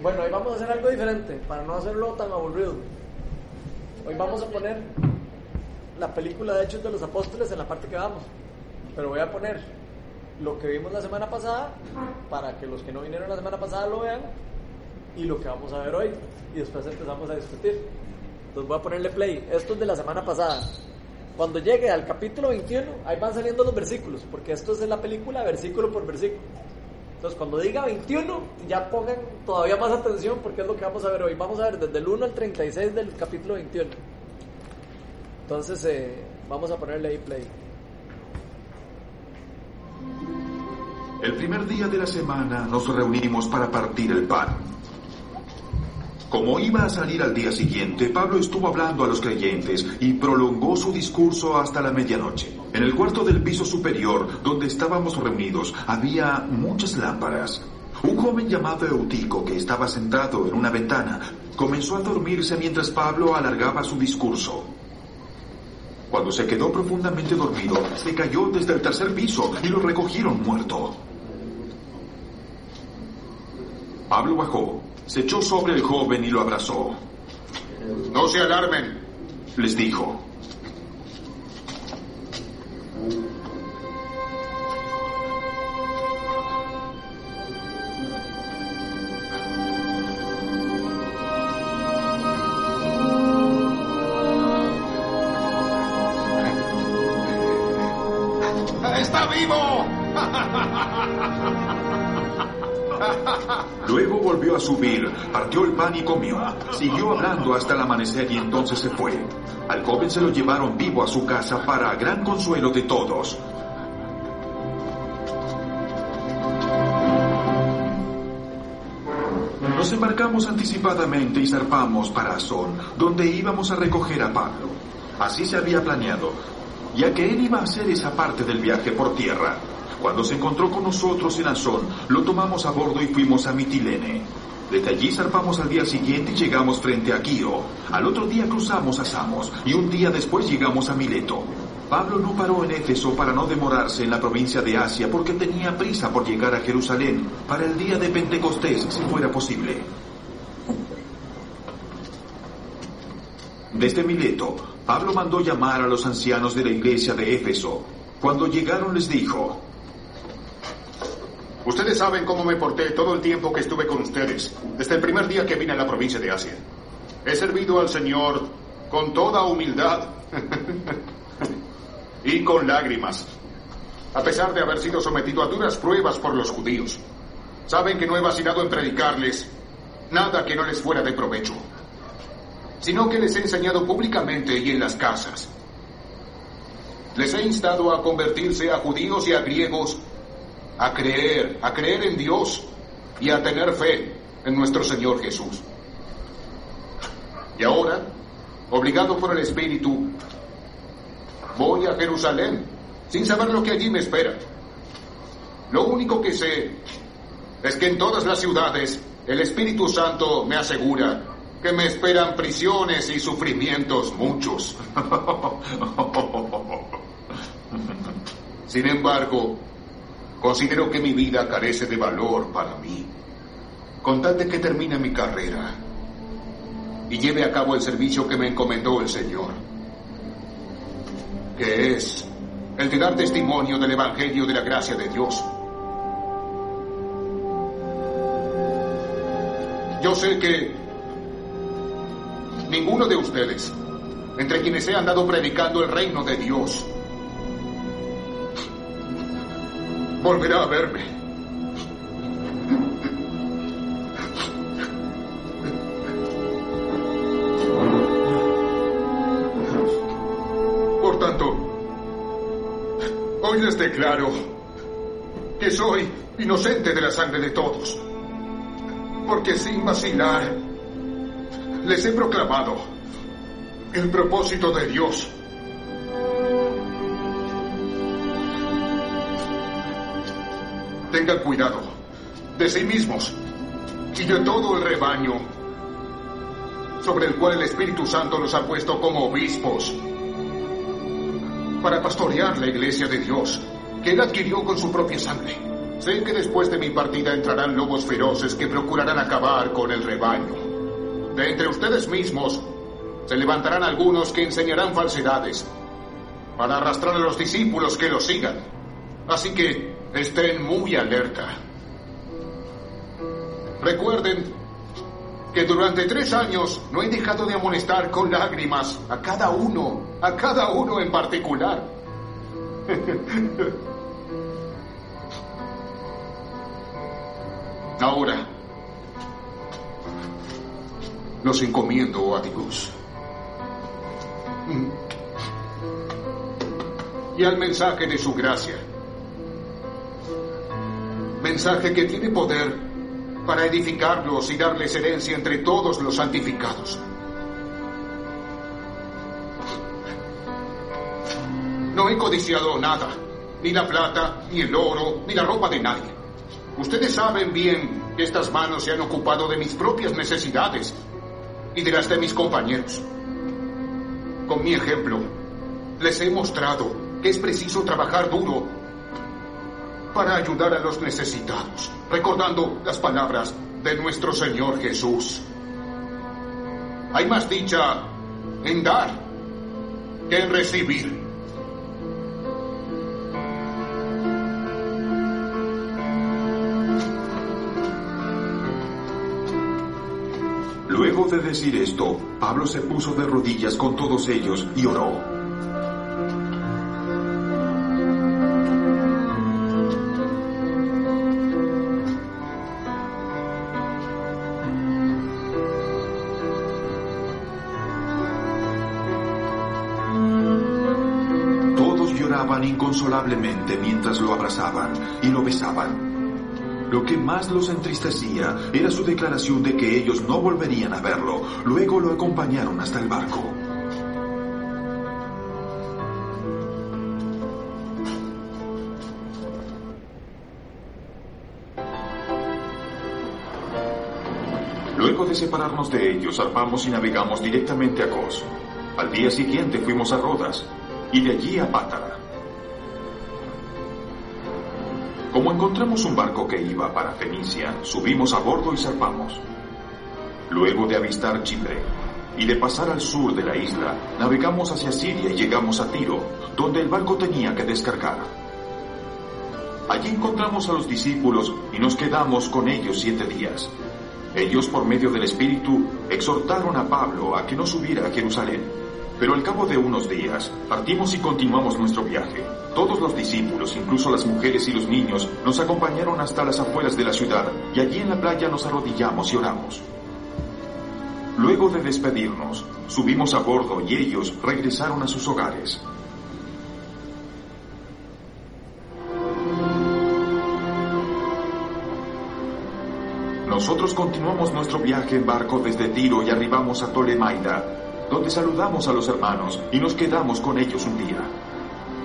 Bueno, hoy vamos a hacer algo diferente para no hacerlo tan aburrido. Hoy vamos a poner la película de Hechos de los Apóstoles en la parte que vamos. Pero voy a poner lo que vimos la semana pasada para que los que no vinieron la semana pasada lo vean y lo que vamos a ver hoy. Y después empezamos a discutir. Entonces voy a ponerle play. Esto es de la semana pasada. Cuando llegue al capítulo 21, ahí van saliendo los versículos, porque esto es en la película versículo por versículo. Entonces, cuando diga 21, ya pongan todavía más atención porque es lo que vamos a ver hoy. Vamos a ver desde el 1 al 36 del capítulo 21. Entonces, eh, vamos a ponerle ahí play. El primer día de la semana nos reunimos para partir el pan. Como iba a salir al día siguiente, Pablo estuvo hablando a los creyentes y prolongó su discurso hasta la medianoche. En el cuarto del piso superior, donde estábamos reunidos, había muchas lámparas. Un joven llamado Eutico, que estaba sentado en una ventana, comenzó a dormirse mientras Pablo alargaba su discurso. Cuando se quedó profundamente dormido, se cayó desde el tercer piso y lo recogieron muerto. Pablo bajó, se echó sobre el joven y lo abrazó. No se alarmen, Les dijo, Luego volvió a subir, partió el pan y comió. Siguió hablando hasta el amanecer y entonces se fue. Al joven se lo llevaron vivo a su casa para gran consuelo de todos. Nos embarcamos anticipadamente y zarpamos para Azón, donde íbamos a recoger a Pablo. Así se había planeado, ya que él iba a hacer esa parte del viaje por tierra. Cuando se encontró con nosotros en Azón, lo tomamos a bordo y fuimos a Mitilene. Desde allí zarpamos al día siguiente y llegamos frente a Quío. Al otro día cruzamos a Samos y un día después llegamos a Mileto. Pablo no paró en Éfeso para no demorarse en la provincia de Asia porque tenía prisa por llegar a Jerusalén para el día de Pentecostés, si fuera posible. Desde Mileto, Pablo mandó llamar a los ancianos de la iglesia de Éfeso. Cuando llegaron les dijo, Ustedes saben cómo me porté todo el tiempo que estuve con ustedes, desde el primer día que vine a la provincia de Asia. He servido al Señor con toda humildad y con lágrimas, a pesar de haber sido sometido a duras pruebas por los judíos. Saben que no he vacilado en predicarles nada que no les fuera de provecho, sino que les he enseñado públicamente y en las casas. Les he instado a convertirse a judíos y a griegos a creer, a creer en Dios y a tener fe en nuestro Señor Jesús. Y ahora, obligado por el Espíritu, voy a Jerusalén sin saber lo que allí me espera. Lo único que sé es que en todas las ciudades el Espíritu Santo me asegura que me esperan prisiones y sufrimientos muchos. Sin embargo, Considero que mi vida carece de valor para mí. Con que termine mi carrera y lleve a cabo el servicio que me encomendó el Señor, que es el de dar testimonio del Evangelio de la gracia de Dios. Yo sé que ninguno de ustedes, entre quienes he andado predicando el reino de Dios, volverá a verme. Por tanto, hoy les declaro que soy inocente de la sangre de todos, porque sin vacilar les he proclamado el propósito de Dios. Tengan cuidado de sí mismos y de todo el rebaño sobre el cual el Espíritu Santo los ha puesto como obispos para pastorear la iglesia de Dios que él adquirió con su propia sangre. Sé que después de mi partida entrarán lobos feroces que procurarán acabar con el rebaño. De entre ustedes mismos se levantarán algunos que enseñarán falsedades para arrastrar a los discípulos que los sigan. Así que estén muy alerta. Recuerden que durante tres años no he dejado de amonestar con lágrimas a cada uno, a cada uno en particular. Ahora, los encomiendo a Dios. Y al mensaje de su gracia. Mensaje que tiene poder para edificarlos y darles herencia entre todos los santificados. No he codiciado nada, ni la plata, ni el oro, ni la ropa de nadie. Ustedes saben bien que estas manos se han ocupado de mis propias necesidades y de las de mis compañeros. Con mi ejemplo, les he mostrado que es preciso trabajar duro para ayudar a los necesitados, recordando las palabras de nuestro Señor Jesús. Hay más dicha en dar que en recibir. Luego de decir esto, Pablo se puso de rodillas con todos ellos y oró. Inconsolablemente mientras lo abrazaban y lo besaban. Lo que más los entristecía era su declaración de que ellos no volverían a verlo. Luego lo acompañaron hasta el barco. Luego de separarnos de ellos, zarpamos y navegamos directamente a Cos. Al día siguiente fuimos a Rodas y de allí a Pátara. Encontramos un barco que iba para Fenicia, subimos a bordo y zarpamos. Luego de avistar Chipre y de pasar al sur de la isla, navegamos hacia Siria y llegamos a Tiro, donde el barco tenía que descargar. Allí encontramos a los discípulos y nos quedamos con ellos siete días. Ellos, por medio del Espíritu, exhortaron a Pablo a que no subiera a Jerusalén. Pero al cabo de unos días, partimos y continuamos nuestro viaje. Todos los discípulos, incluso las mujeres y los niños, nos acompañaron hasta las afueras de la ciudad y allí en la playa nos arrodillamos y oramos. Luego de despedirnos, subimos a bordo y ellos regresaron a sus hogares. Nosotros continuamos nuestro viaje en barco desde Tiro y arribamos a Tolemaida, donde saludamos a los hermanos y nos quedamos con ellos un día.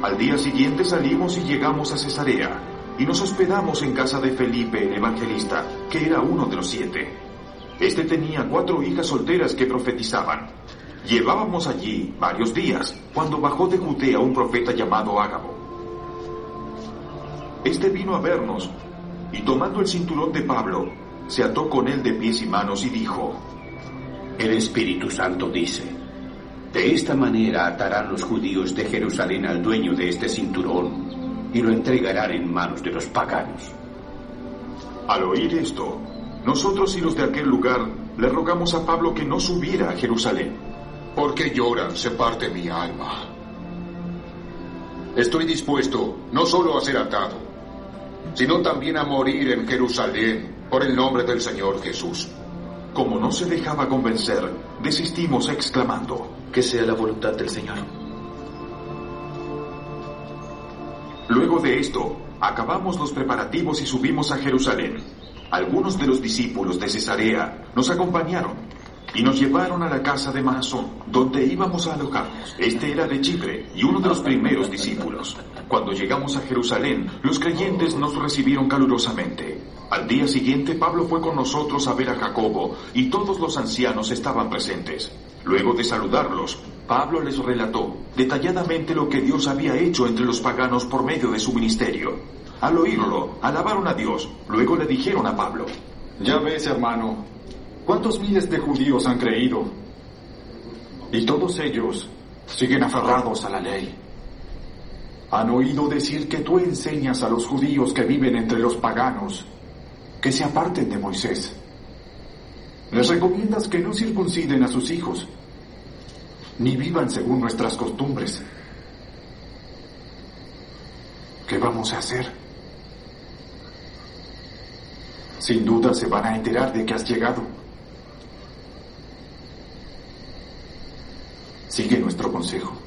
Al día siguiente salimos y llegamos a Cesarea y nos hospedamos en casa de Felipe el evangelista, que era uno de los siete. Este tenía cuatro hijas solteras que profetizaban. Llevábamos allí varios días cuando bajó de Judea un profeta llamado Ágabo. Este vino a vernos y tomando el cinturón de Pablo, se ató con él de pies y manos y dijo, El Espíritu Santo dice, de esta manera atarán los judíos de Jerusalén al dueño de este cinturón y lo entregarán en manos de los paganos. Al oír esto, nosotros y los de aquel lugar le rogamos a Pablo que no subiera a Jerusalén. ¿Por qué lloran? Se parte mi alma. Estoy dispuesto no solo a ser atado, sino también a morir en Jerusalén por el nombre del Señor Jesús. Como no se dejaba convencer, desistimos exclamando, Que sea la voluntad del Señor. Luego de esto, acabamos los preparativos y subimos a Jerusalén. Algunos de los discípulos de Cesarea nos acompañaron y nos llevaron a la casa de Mahasón, donde íbamos a alojarnos. Este era de Chipre y uno de los primeros discípulos. Cuando llegamos a Jerusalén, los creyentes nos recibieron calurosamente. Al día siguiente, Pablo fue con nosotros a ver a Jacobo y todos los ancianos estaban presentes. Luego de saludarlos, Pablo les relató detalladamente lo que Dios había hecho entre los paganos por medio de su ministerio. Al oírlo, alabaron a Dios. Luego le dijeron a Pablo, Ya ves, hermano, cuántos miles de judíos han creído. Y todos ellos siguen aferrados a la ley. Han oído decir que tú enseñas a los judíos que viven entre los paganos que se aparten de Moisés. Les recomiendas que no circunciden a sus hijos, ni vivan según nuestras costumbres. ¿Qué vamos a hacer? Sin duda se van a enterar de que has llegado. Sigue nuestro consejo.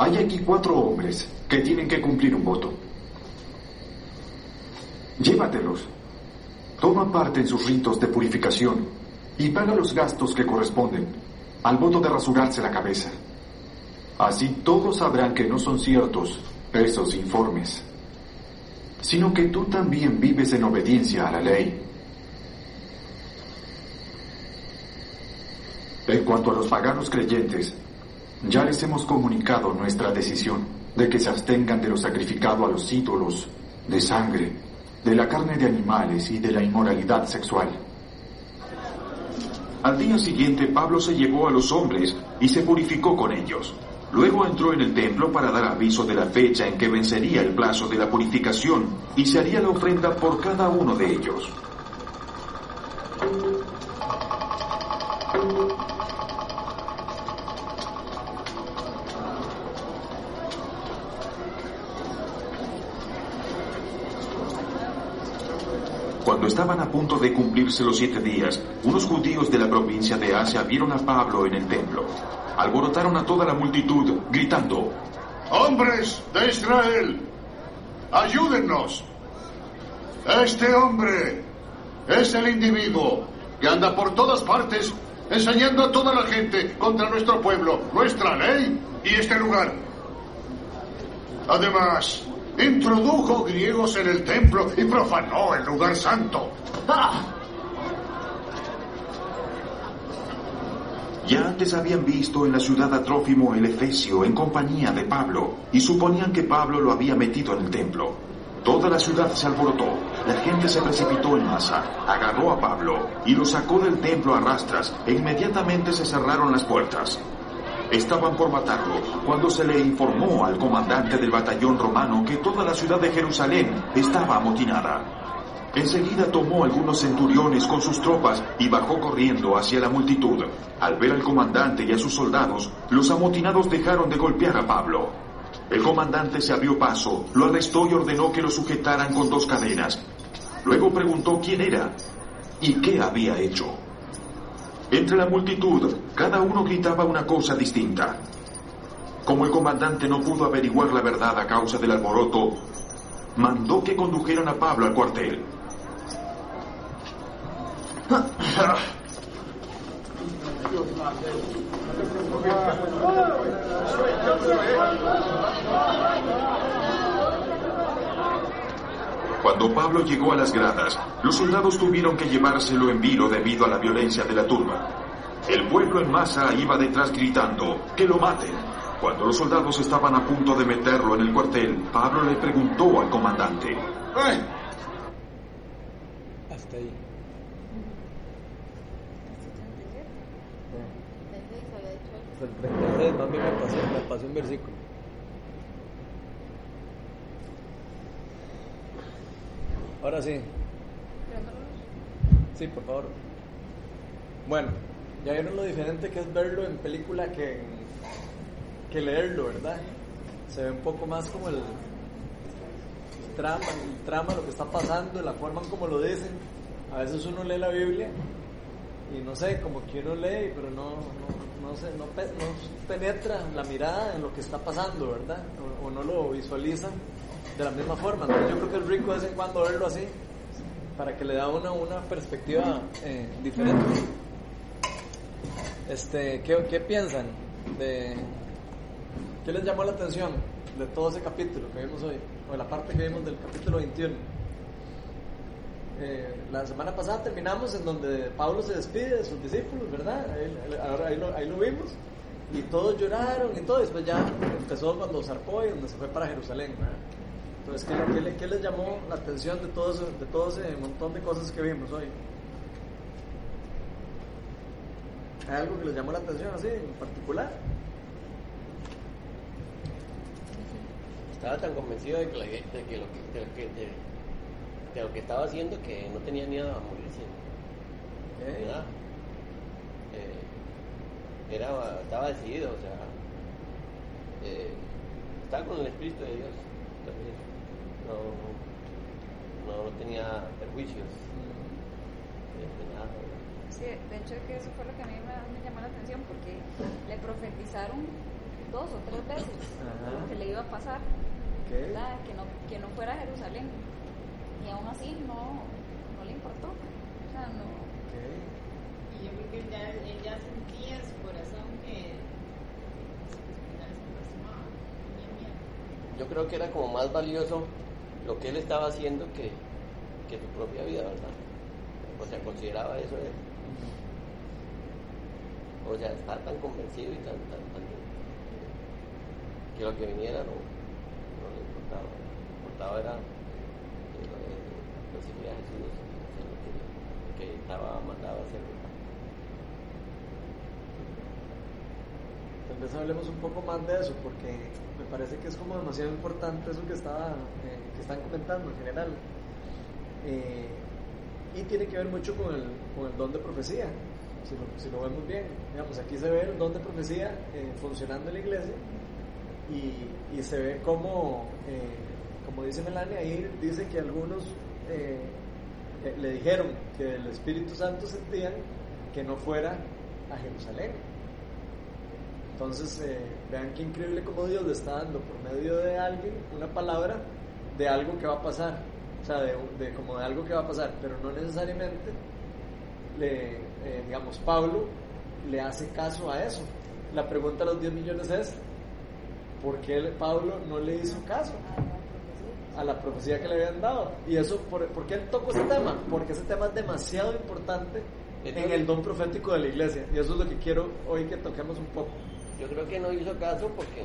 Hay aquí cuatro hombres que tienen que cumplir un voto. Llévatelos. Toma parte en sus ritos de purificación y paga los gastos que corresponden al voto de rasurarse la cabeza. Así todos sabrán que no son ciertos esos informes, sino que tú también vives en obediencia a la ley. En cuanto a los paganos creyentes, ya les hemos comunicado nuestra decisión de que se abstengan de lo sacrificado a los ídolos, de sangre, de la carne de animales y de la inmoralidad sexual. Al día siguiente Pablo se llevó a los hombres y se purificó con ellos. Luego entró en el templo para dar aviso de la fecha en que vencería el plazo de la purificación y se haría la ofrenda por cada uno de ellos. Estaban a punto de cumplirse los siete días, unos judíos de la provincia de Asia vieron a Pablo en el templo. Alborotaron a toda la multitud, gritando, Hombres de Israel, ayúdennos. Este hombre es el individuo que anda por todas partes enseñando a toda la gente contra nuestro pueblo, nuestra ley y este lugar. Además, introdujo griegos en el templo y profanó el lugar santo. Ya antes habían visto en la ciudad a Trófimo el Efesio en compañía de Pablo y suponían que Pablo lo había metido en el templo. Toda la ciudad se alborotó, la gente se precipitó en masa, agarró a Pablo y lo sacó del templo a rastras e inmediatamente se cerraron las puertas. Estaban por matarlo cuando se le informó al comandante del batallón romano que toda la ciudad de Jerusalén estaba amotinada. Enseguida tomó algunos centuriones con sus tropas y bajó corriendo hacia la multitud. Al ver al comandante y a sus soldados, los amotinados dejaron de golpear a Pablo. El comandante se abrió paso, lo arrestó y ordenó que lo sujetaran con dos cadenas. Luego preguntó quién era y qué había hecho. Entre la multitud, cada uno gritaba una cosa distinta. Como el comandante no pudo averiguar la verdad a causa del alboroto, mandó que condujeran a Pablo al cuartel. Cuando Pablo llegó a las gradas, los soldados tuvieron que llevárselo en vilo debido a la violencia de la turba. El pueblo en masa iba detrás gritando, ¡que lo maten! Cuando los soldados estaban a punto de meterlo en el cuartel, Pablo le preguntó al comandante, ¡Eh! Hasta ahí. Hasta el 33, más me pasé, me pasé un versículo. Ahora sí. Sí, por favor. Bueno, ya vieron lo diferente que es verlo en película que, en- que leerlo, ¿verdad? Se ve un poco más como el trama, el trama, lo que está pasando, la forma en como lo dicen. A veces uno lee la Biblia y no sé, como que uno lee, pero no, no, no, sé, no, pe- no penetra la mirada en lo que está pasando, ¿verdad? O, o no lo visualiza de la misma forma. Yo creo que es rico de vez en cuando verlo así, para que le da a uno una perspectiva eh, diferente. Este, ¿qué, ¿Qué piensan de qué les llamó la atención de todo ese capítulo que vimos hoy, o de la parte que vimos del capítulo 21? Eh, la semana pasada terminamos en donde Pablo se despide de sus discípulos, ¿verdad? Ahí, lo, vimos. Y todos lloraron y todo, después ya empezó cuando zarpó y donde se fue para Jerusalén. ¿verdad? Entonces, ¿qué, qué, le- qué les llamó la atención de todo, eso- de todo ese montón de cosas que vimos hoy? ¿Hay algo que les llamó la atención así en particular? Estaba tan convencido de que, la- de que lo que, de, lo que- de- de lo que estaba haciendo que no tenía miedo a morirse. ¿Eh? ¿verdad? Eh, era, estaba decidido, o sea, eh, estaba con el Espíritu de Dios. No, no, no tenía perjuicios de, de nada. ¿verdad? Sí, de hecho que eso fue lo que a mí me, me llamó la atención porque le profetizaron dos o tres veces Ajá. lo que le iba a pasar. Que no, que no fuera a Jerusalén. Y aún así no, no le importó. O sea, no. Y yo creo que él ya, él ya sentía en su corazón que. Yo creo que era como más valioso lo que él estaba haciendo que, que su propia vida, ¿verdad? O sea, consideraba eso él. O sea, estaba tan convencido y tan, tan, tan que lo que viniera no, no le importaba. Lo que importaba era eh, lo de recibir a Jesús, hacer lo que, que estaba mandado a hacer. Tal vez hablemos un poco más de eso, porque me parece que es como demasiado importante eso que, estaba, eh, están comentando en general. Eh, y tiene que ver mucho con el, con el don de profecía, si lo, si lo vemos bien. Digamos, aquí se ve el don de profecía eh, funcionando en la iglesia y, se ve como, eh, como dice Melania, ahí dice que algunos le dijeron que el Espíritu Santo sentían que no fuera a Jerusalén. Entonces, vean qué increíble como Dios le está dando por medio de alguien una palabra de algo que va a pasar. O sea, de, de como de algo que va a pasar, pero no necesariamente, le, eh, digamos, Pablo le hace caso a eso. La pregunta a los 10 millones es, ¿por qué Pablo no le hizo caso a la profecía que le habían dado? Y eso, ¿por, ¿por qué él tocó ese tema? Porque ese tema es demasiado importante en el don profético de la iglesia. Y eso es lo que quiero hoy que toquemos un poco. Yo creo que no hizo caso porque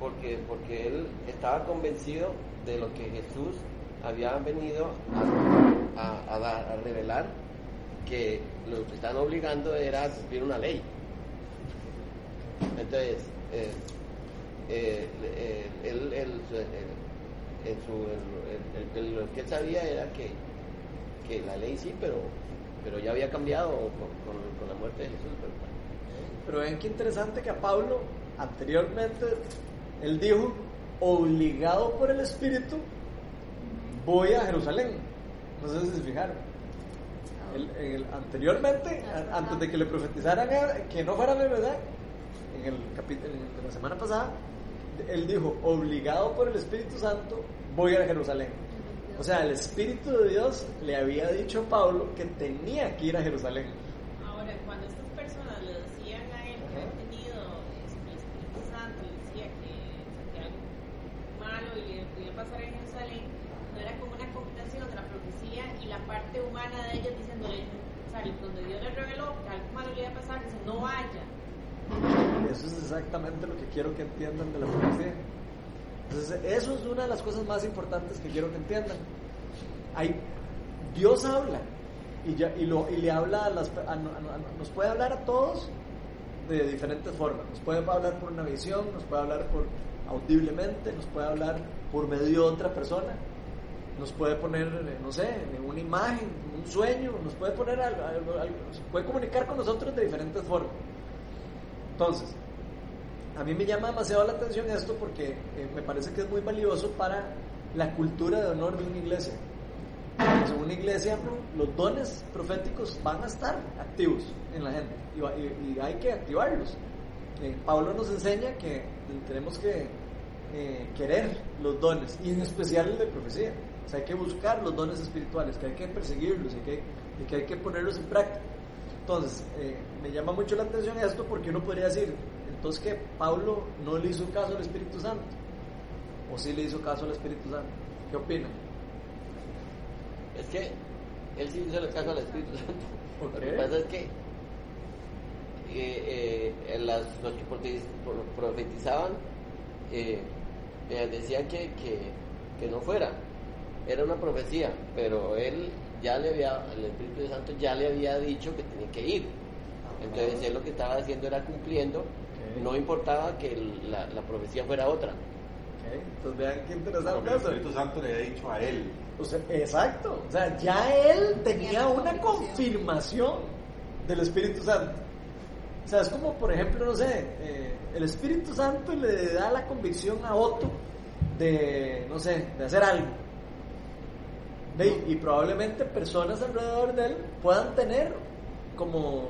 porque, porque él estaba convencido de lo que Jesús había venido a, a- a revelar, que lo que están obligando era a cumplir una ley. Entonces, eh, eh, eh, él, él- él- lo que él sabía era que, que la ley sí, pero, pero ya había cambiado con, con- la muerte de Jesús. ¿verdad? Pero ven qué interesante que a Pablo, anteriormente, él dijo, obligado por el Espíritu, voy a Jerusalén. No sé si se fijaron. El- anteriormente, a- antes de que le profetizaran a- que no fuera verdad, en el capítulo de la semana pasada, él dijo, obligado por el Espíritu Santo, voy a Jerusalén. O sea, el Espíritu de Dios le había dicho a Pablo que tenía que ir a Jerusalén. Ahora, cuando estas personas le decían a él que Ajá. había tenido este, el Espíritu Santo, le decía que, que algo malo y le podía pasar en Jerusalén, no era como una combinación de la profecía y la parte humana de ellos diciéndole, o sea, donde Dios le reveló que algo malo le iba a pasar, dice, no vaya. Eso es exactamente lo que quiero que entiendan de la profecía. Entonces, eso es una de las cosas más importantes que quiero que entiendan. Hay, Dios habla y, ya, y, lo, y le habla a las, a- a- nos puede hablar a todos de diferentes formas. Nos puede hablar por una visión, nos puede hablar por audiblemente, nos puede hablar por medio de otra persona, nos puede poner, eh, no sé, una imagen, un sueño, nos puede poner algo, algo- algo- puede comunicar con nosotros de diferentes formas. Entonces, a mí me llama demasiado la atención esto porque eh, me parece que es muy valioso para la cultura de honor de una iglesia. En una iglesia los dones proféticos van a estar activos en la gente y, hay que activarlos. Eh, Pablo nos enseña que tenemos que eh, querer los dones y en especial el de profecía. O sea, hay que buscar los dones espirituales, que hay que perseguirlos y que, hay que ponerlos en práctica. Entonces, me llama mucho la atención esto porque uno podría decir, entonces que Pablo no le hizo caso al Espíritu Santo, o sí le hizo caso al Espíritu Santo. ¿Qué opinan? Es que él sí hizo caso al Espíritu Santo. Lo que pasa es que eh, eh, las, los que profetiz- pro- profetizaban eh, eh, decían que, que, que no fuera. Era una profecía, pero él ya le había, el Espíritu Santo ya le había dicho que tenía que ir. Entonces él lo que estaba haciendo era cumpliendo, No importaba que el- la, la profecía fuera otra. Entonces vean qué interesante el. Espíritu Santo le había dicho a él. O sea, exacto. O sea, ya él tenía una confirmación del Espíritu Santo. O sea, es como, por ejemplo, no sé, eh, el Espíritu Santo le da la convicción a Otto de, no sé, de hacer algo. Ve, Y probablemente personas alrededor de él puedan tener como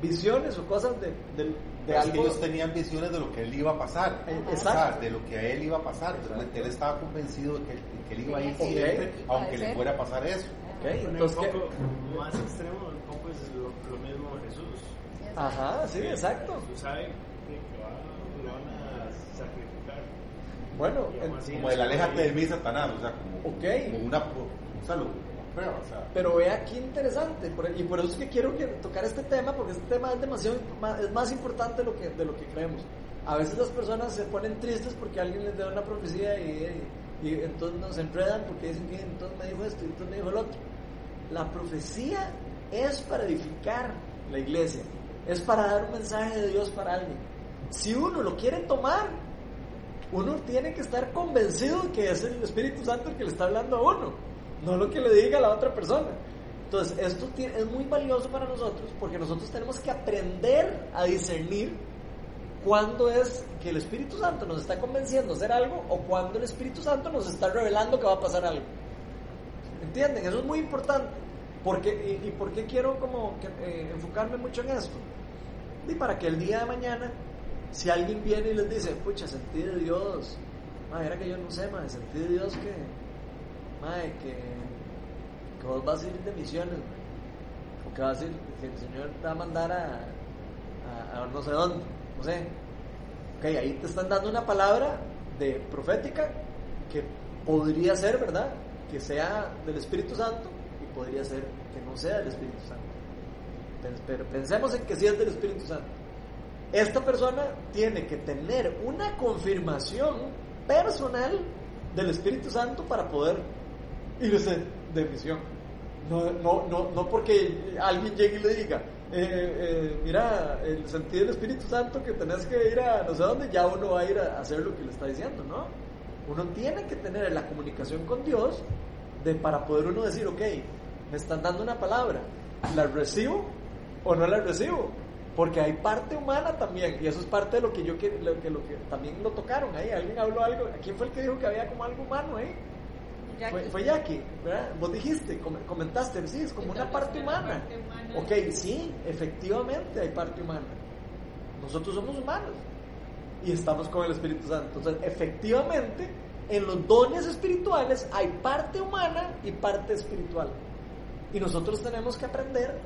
visiones o cosas de, de, de que algo. ellos tenían visiones de lo que él iba a pasar. Eh, O exacto. sea, de lo que a él iba a pasar. Entonces, él estaba convencido de que, que él iba a ir Ok. siempre, aunque le fuera a pasar eso. Ok, Bueno, entonces, un más extremo, un poco es lo, lo mismo Jesús. Ajá, sí, exacto. Jesús sabe que lo van, lo van a sacrificar. Bueno, Como el aléjate de mí, Satanás. O sea, como, Ok. como una, un saludo, una O sea, Pero vea qué interesante, por- y por eso es que quiero tocar este tema, porque este tema es demasiado, ma- es más importante de lo que, de lo que creemos. A veces las personas se ponen tristes porque alguien les da una profecía y, y entonces nos enredan porque dicen que entonces me dijo esto y entonces me dijo el otro. La profecía es para edificar la iglesia, es para dar un mensaje de Dios para alguien. Si uno lo quiere tomar, uno tiene que estar convencido que es el Espíritu Santo el que le está hablando a uno, no lo que le diga a la otra persona. Entonces, esto es muy valioso para nosotros porque nosotros tenemos que aprender a discernir cuándo es que el Espíritu Santo nos está convenciendo de hacer algo o cuándo el Espíritu Santo nos está revelando que va a pasar algo. ¿Entienden? Eso es muy importante. Porque, y, y por qué quiero como que, eh, enfocarme mucho en esto? Y para que el día de mañana, si alguien viene y les dice, pucha, sentí de Dios, madre, que yo no sé, madre, sentí de Dios que, madre, que, que vos vas a ir de misiones, o que vas a ir, que el Señor te va a mandar a, a, a no sé dónde, no sé. Ok, ahí te están dando una palabra de profética que podría ser, ¿verdad? Que sea del Espíritu Santo y podría ser que no sea del Espíritu Santo. Pero pensemos en que sí es del Espíritu Santo. Esta persona tiene que tener una confirmación personal del Espíritu Santo para poder irse de misión. No, no, no, no porque alguien llegue y le diga, eh, eh, mira, el sentido del Espíritu Santo que tenés que ir a no sé dónde, ya uno va a ir a hacer lo que le está diciendo, ¿no? Uno tiene que tener la comunicación con Dios de, para poder uno decir, ok, me están dando una palabra, ¿la recibo o no la recibo? Porque hay parte humana también, y eso es parte de lo que yo lo que, lo que también lo tocaron ahí. Alguien habló algo, ¿quién fue el que dijo que había como algo humano ahí? Jackie. Fue, fue Jackie, ¿verdad? Vos dijiste, com- comentaste, sí, es como una parte humana. Ok, sí, efectivamente hay parte humana. Nosotros somos humanos y estamos con el Espíritu Santo. Entonces, efectivamente, en los dones espirituales hay parte humana y parte espiritual. Y nosotros tenemos que aprender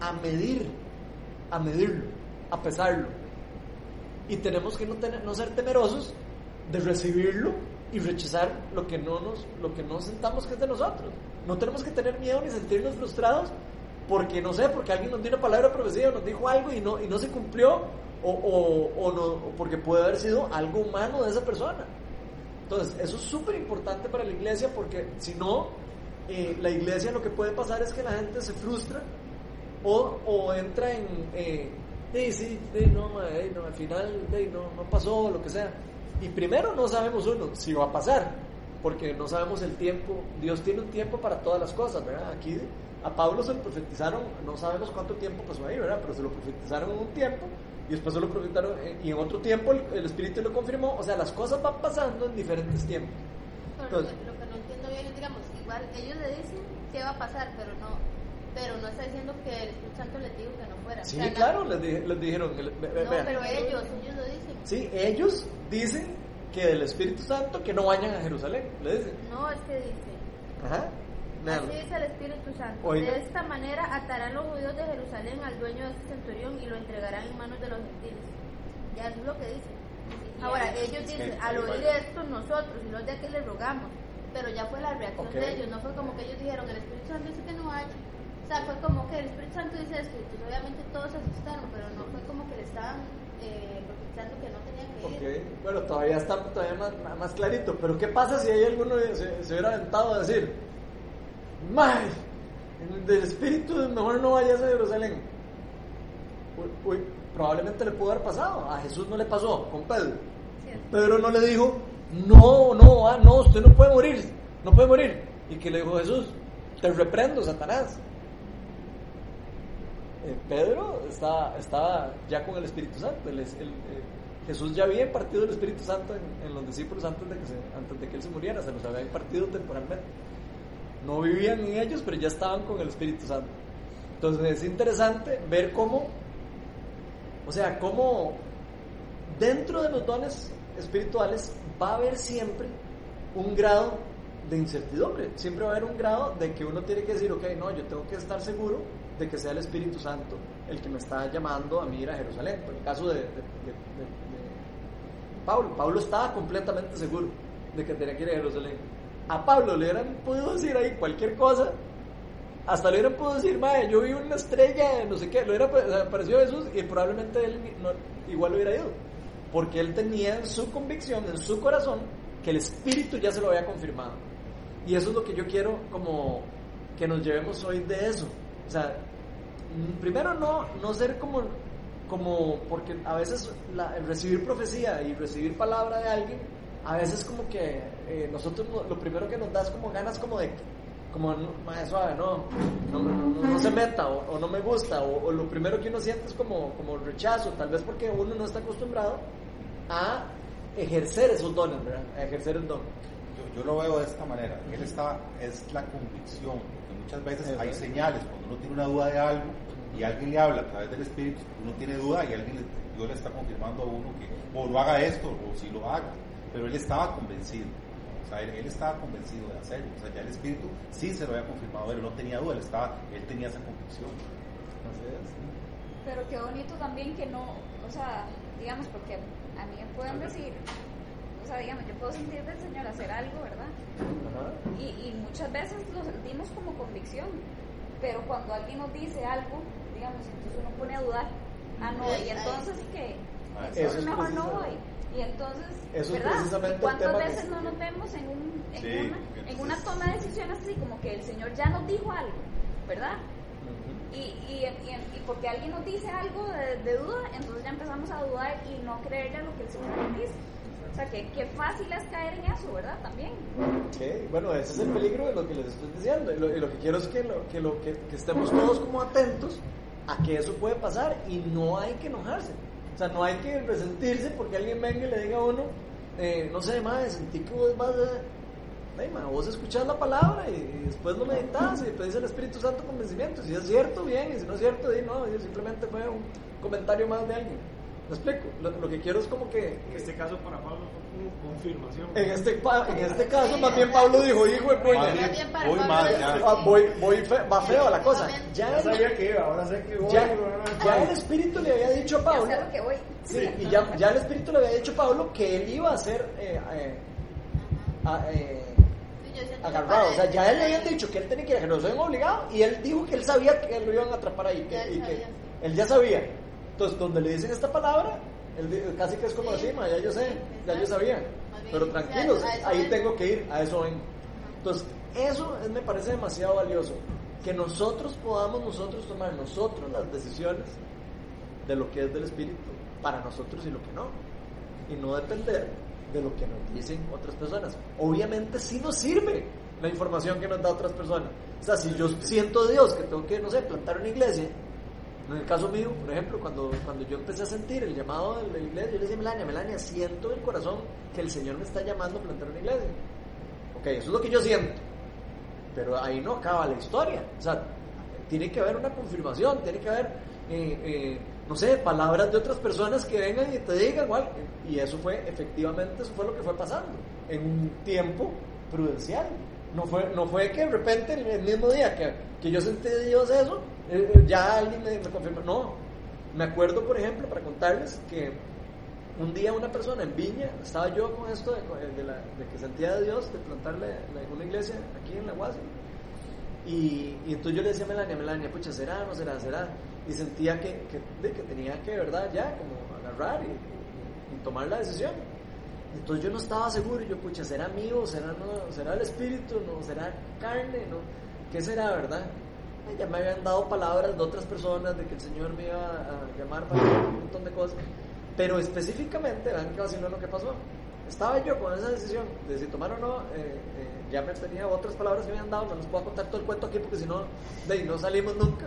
a medir, a medirlo, a pesarlo. Y tenemos que no, tener, no ser temerosos de recibirlo y rechazar lo que no nos lo que no sentamos que es de nosotros. No tenemos que tener miedo ni sentirnos frustrados porque no sé, porque alguien nos dio una palabra profecía nos dijo algo y no y no se cumplió o, o, o no porque puede haber sido algo humano de esa persona. Entonces, eso es súper importante para la iglesia porque si no, eh, la iglesia lo que puede pasar es que la gente se frustra o, o entra en, eh, "Ey, sí, ey, no, ma, ey, no, al final no, no pasó, lo que sea. Y primero no sabemos uno si va a pasar, porque no sabemos el tiempo, Dios tiene un tiempo para todas las cosas, ¿verdad? Aquí a Pablo se lo profetizaron, no sabemos cuánto tiempo pasó ahí, ¿verdad? Pero se lo profetizaron en un tiempo y después se lo profetizaron eh, y en otro tiempo el, el Espíritu lo confirmó, o sea, las cosas van pasando en diferentes tiempos. Pero lo, Entonces, que, lo que no entiendo bien es, digamos, igual ellos le dicen qué va a pasar, pero no pero no está diciendo que el Espíritu Santo les dijo que no fuera. sí, O sea, claro, les, les dijeron, No, vean. pero ellos, ellos lo dicen. Sí, ellos dicen que del Espíritu Santo que no vayan a Jerusalén, le dicen. No, es que dice, Ajá. Así dice el Espíritu Santo. Oiga. De esta manera atarán los judíos de Jerusalén al dueño de este centurión y lo entregarán en manos de los gentiles. Ya eso es lo que dice. Ahora, ellos dicen, al oír esto nosotros y los de aquí les rogamos, pero ya fue la reacción Ok. de ellos, no fue como que ellos dijeron, el Espíritu Santo dice que no vaya. O sea, fue como que el Espíritu Santo dice esto, y obviamente todos se asustaron, pero no fue como que le estaban eh, profetizando que no tenían que ir. Bueno, todavía está todavía más, más clarito. Pero ¿qué pasa si hay alguno que se, se hubiera aventado a decir, ¡May! Del espíritu mejor no vayas a Jerusalén. Uy, uy, probablemente le pudo haber pasado. A Jesús no le pasó con Pedro. Pedro no le dijo, no, no, ah, no, usted no puede morir, no puede morir. ¿Y que le dijo Jesús? Te reprendo, Satanás. Eh, Pedro estaba, ya con el Espíritu Santo. Eh, Jesús ya había impartido el Espíritu Santo en, los discípulos antes de, que antes de que él se muriera, se los había impartido temporalmente. No vivían en ellos, pero ya estaban con el Espíritu Santo. Entonces es interesante ver cómo, o sea, cómo dentro de los dones espirituales va a haber siempre un grado de incertidumbre. Siempre va a haber un grado de que uno tiene que decir, ok, no, yo tengo que estar seguro de que sea el Espíritu Santo el que me está llamando a mí ir a Jerusalén. Por el caso de, Pablo, Pablo estaba completamente seguro de que tenía que ir a Jerusalén. A Pablo le hubieran podido decir ahí cualquier cosa, hasta le hubieran podido decir, madre, yo vi una estrella, no sé qué, le hubiera pa- aparecido Jesús y probablemente él no- igual hubiera ido, porque él tenía en su convicción, en su corazón, que el Espíritu ya se lo había confirmado. Y eso es lo que yo quiero como que nos llevemos hoy de eso. O sea, primero no, no ser como, como porque a veces la- el recibir profecía y recibir palabra de alguien, a veces como que eh, nosotros no- lo primero que nos da como ganas como de, como, mae, suave, no, no, no- se meta o, no me gusta, o, lo primero que uno siente es como, como rechazo, tal vez porque uno no está acostumbrado a ejercer esos dones, ¿verdad? A ejercer el don. Yo, yo lo veo de esta manera. Él está, es la convicción, muchas veces hay señales cuando uno tiene una duda de algo y alguien le habla a través del Espíritu, uno tiene duda y alguien le, Dios le está confirmando a uno que o no haga esto o si lo haga. Pero él estaba convencido. O sea, él, él estaba convencido de hacerlo. O sea, ya el Espíritu sí se lo había confirmado, él no tenía duda, él, estaba, él tenía esa convicción. Pero qué bonito también que no, o sea, digamos, porque a mí me pueden decir, o sea, digamos, yo puedo sentir del Señor hacer algo, ¿verdad? Y, y muchas veces lo sentimos como convicción, pero cuando alguien nos dice algo, digamos, entonces uno pone a dudar, ah, no, y entonces qué, Ah, entonces eso es mejor no precisamente- voy. Y entonces, Eso es ¿verdad? precisamente ¿Y el ¿Cuántas tema que- veces no nos vemos en, un, en, Sí, una, en una toma de decisiones así como que el Señor ya nos dijo algo, ¿verdad? Y, y, y, y porque alguien nos dice algo de, de duda, entonces ya empezamos a dudar y no creerle a lo que el Señor nos dice. O sea, que, que fácil es caer en eso, ¿verdad? También. Ok, Bueno, ese es el peligro de lo que les estoy diciendo. Y lo, y lo que quiero es que, lo, que, lo, que, que estemos todos como atentos a que eso puede pasar y no hay que enojarse. O sea, no hay que resentirse porque alguien venga y le diga a uno, eh, no sé, más, sentí que vos vas a... Ay, ma, vos escuchás la palabra y, y después lo meditas y pedís el Espíritu Santo convencimiento. Si es cierto, bien, y si no es cierto, di no, simplemente fue un comentario más de alguien. ¿Me explico? Lo, lo que quiero es como que... En este caso para Pablo fue como confirmación. En este, pa- en este caso, más bien Pablo dijo, hijo de puña, Más bien para voy Pablo mal, es ya. Ah, voy, voy fe- va feo la cosa. Ya, Ya el- sabía que iba, ahora sé que voy. ya, no- ya el Espíritu le había dicho a Pablo, Ya que voy. sí, y ya, ya el Espíritu le había dicho a Pablo que él iba a ser eh, eh, a- eh, agarrado. O sea, ya él le habían dicho que él tenía que ir a Jerusalén obligado y él dijo que él sabía que lo iban a atrapar ahí. que- y que él ya sabía. Entonces, donde le dicen esta palabra, casi que es como así, "Ma, ya yo sé, ya yo sabía. Pero tranquilos, ahí tengo que ir, a eso vengo. Entonces, eso es- me parece demasiado valioso. Que nosotros podamos nosotros tomar nosotros las decisiones de lo que es del Espíritu para nosotros y lo que no. Y no depender de lo que nos dicen otras personas. Obviamente sí nos sirve la información que nos da otras personas. O sea, si yo siento Dios que tengo que, no sé, plantar una iglesia, en el caso mío, por ejemplo, cuando, cuando yo empecé a sentir el llamado de la iglesia, yo le decía a Melania, Melania, siento en el corazón que el Señor me está llamando a plantar una iglesia. Ok, eso es lo que yo siento. Pero ahí no acaba la historia. O sea, tiene que haber una confirmación, tiene que haber, eh, eh, no sé, palabras de otras personas que vengan y te digan, igual. Y eso fue, efectivamente, eso fue lo que fue pasando en un tiempo prudencial. No fue, no fue que de repente el, mismo día que, que yo sentí Dios eso, eh, eh, ya alguien me, me confirmó. No, me acuerdo, por ejemplo, para contarles que un día una persona en Viña, estaba yo con esto de, de que sentía de Dios, de plantarle la- una iglesia aquí en la UASI, Y, entonces yo le decía a Melania, Melania, pucha, ¿será, no será, será? Y sentía que, que, tenía que, ¿verdad? Ya, como agarrar y- y tomar la decisión. Entonces yo no estaba seguro, y yo, pucha, ¿será mío? ¿Será, no, ¿Será el espíritu? ¿No? ¿Será carne? ¿No? ¿Qué será, verdad? Ya me habían dado palabras de otras personas de que el Señor me iba a llamar para un montón de cosas. Pero específicamente, vean que vaciló lo que pasó. Estaba yo con esa decisión de si tomar o no, eh, eh, ya me tenía otras palabras que me habían dado, no les puedo contar todo el cuento aquí porque si no, de ahí no salimos nunca.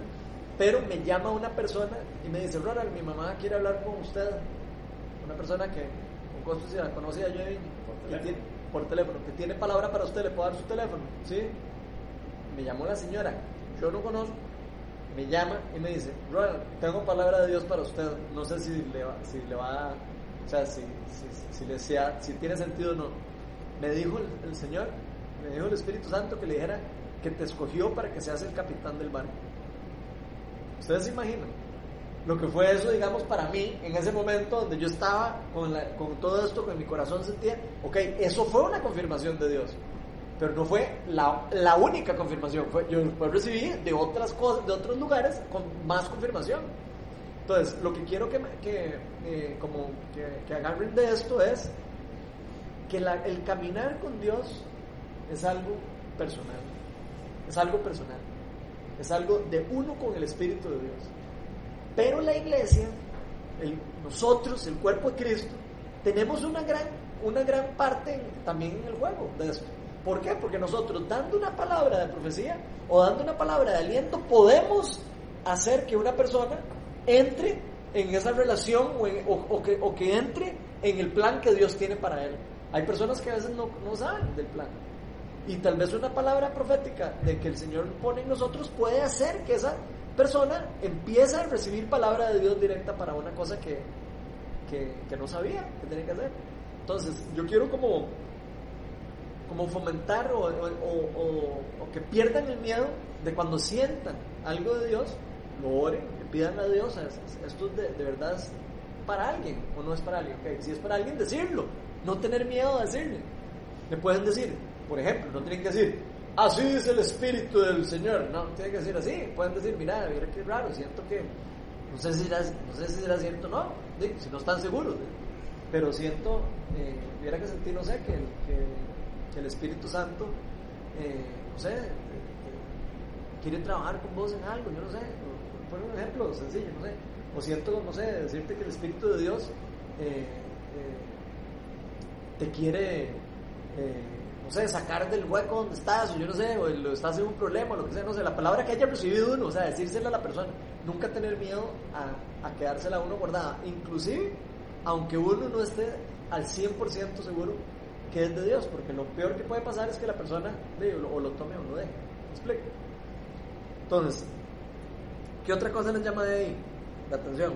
Pero me llama una persona y me dice, Ronald, mi mamá quiere hablar con usted. Una persona que con costo si la conoce a yo teléfono. tiene, por teléfono, que tiene palabra para usted, le puedo dar su teléfono, ¿sí? Me llamó la señora, yo no conozco, me llama y me dice, Ronald, tengo palabra de Dios para usted, no sé si le va, si le va o sea, si, si, si, le sea, si tiene sentido o no. Me dijo el, el Señor, me dijo el Espíritu Santo que le dijera que te escogió para que seas el capitán del barco. ¿Ustedes se imaginan? Lo que fue eso, digamos, para mí, en ese momento donde yo estaba con, la- con todo esto, con mi corazón sentía, ok, eso fue una confirmación de Dios. Pero no fue la, la única confirmación. Fue, yo después recibí de otras cosas, de otros lugares, con más confirmación. Entonces, lo que quiero que, que, eh, como que, que agarren de esto es que el caminar con Dios es algo personal. Es algo personal. Es algo de uno con el Espíritu de Dios. Pero la iglesia, nosotros, el cuerpo de Cristo, tenemos una gran, una gran parte también en el juego de esto. ¿Por qué? Porque nosotros, dando una palabra de profecía o dando una palabra de aliento, podemos hacer que una persona entre en esa relación o, en- o- o que, o que entre en el plan que Dios tiene para él. Hay personas que a veces no, no saben del plan. Y tal vez una palabra profética de que el Señor pone en nosotros puede hacer que esa persona empiece a recibir palabra de Dios directa para una cosa que, que, que no sabía que tenía que hacer. Entonces, yo quiero como, como fomentar o, o- o- o- que pierdan el miedo de cuando sientan algo de Dios, lo oren, le pidan a Dios, "Es- es- esto es de, de verdad es para alguien o no es para alguien. Ok, Si es para alguien, decirlo, no tener miedo a decirle. Le pueden decir, por ejemplo, no tienen que decir, así dice el Espíritu del Señor. No, tienen que decir así. Pueden decir, mira, mira qué raro, siento que, no sé si será, no sé si será cierto o no, si no están seguros. Pero siento, eh, hubiera que sentir, no sé, que, que- el Espíritu Santo, eh, no sé, eh, eh, quiere trabajar con vos en algo, yo no sé. Por un ejemplo sencillo, no sé. O siento, no sé, decirte que el Espíritu de Dios te quiere, no sé, sacar del hueco donde estás, o yo no sé, o lo estás en un problema, o lo que sea, no sé, la palabra que haya recibido uno, o sea, decírsela a la persona, nunca tener miedo a, a uno guardada, inclusive aunque uno no esté al 100% seguro que es de Dios, porque lo peor que puede pasar es que la persona o, lo, tome o lo deje. ¿Me explico? Entonces, ¿qué otra cosa les llama de ahí la atención?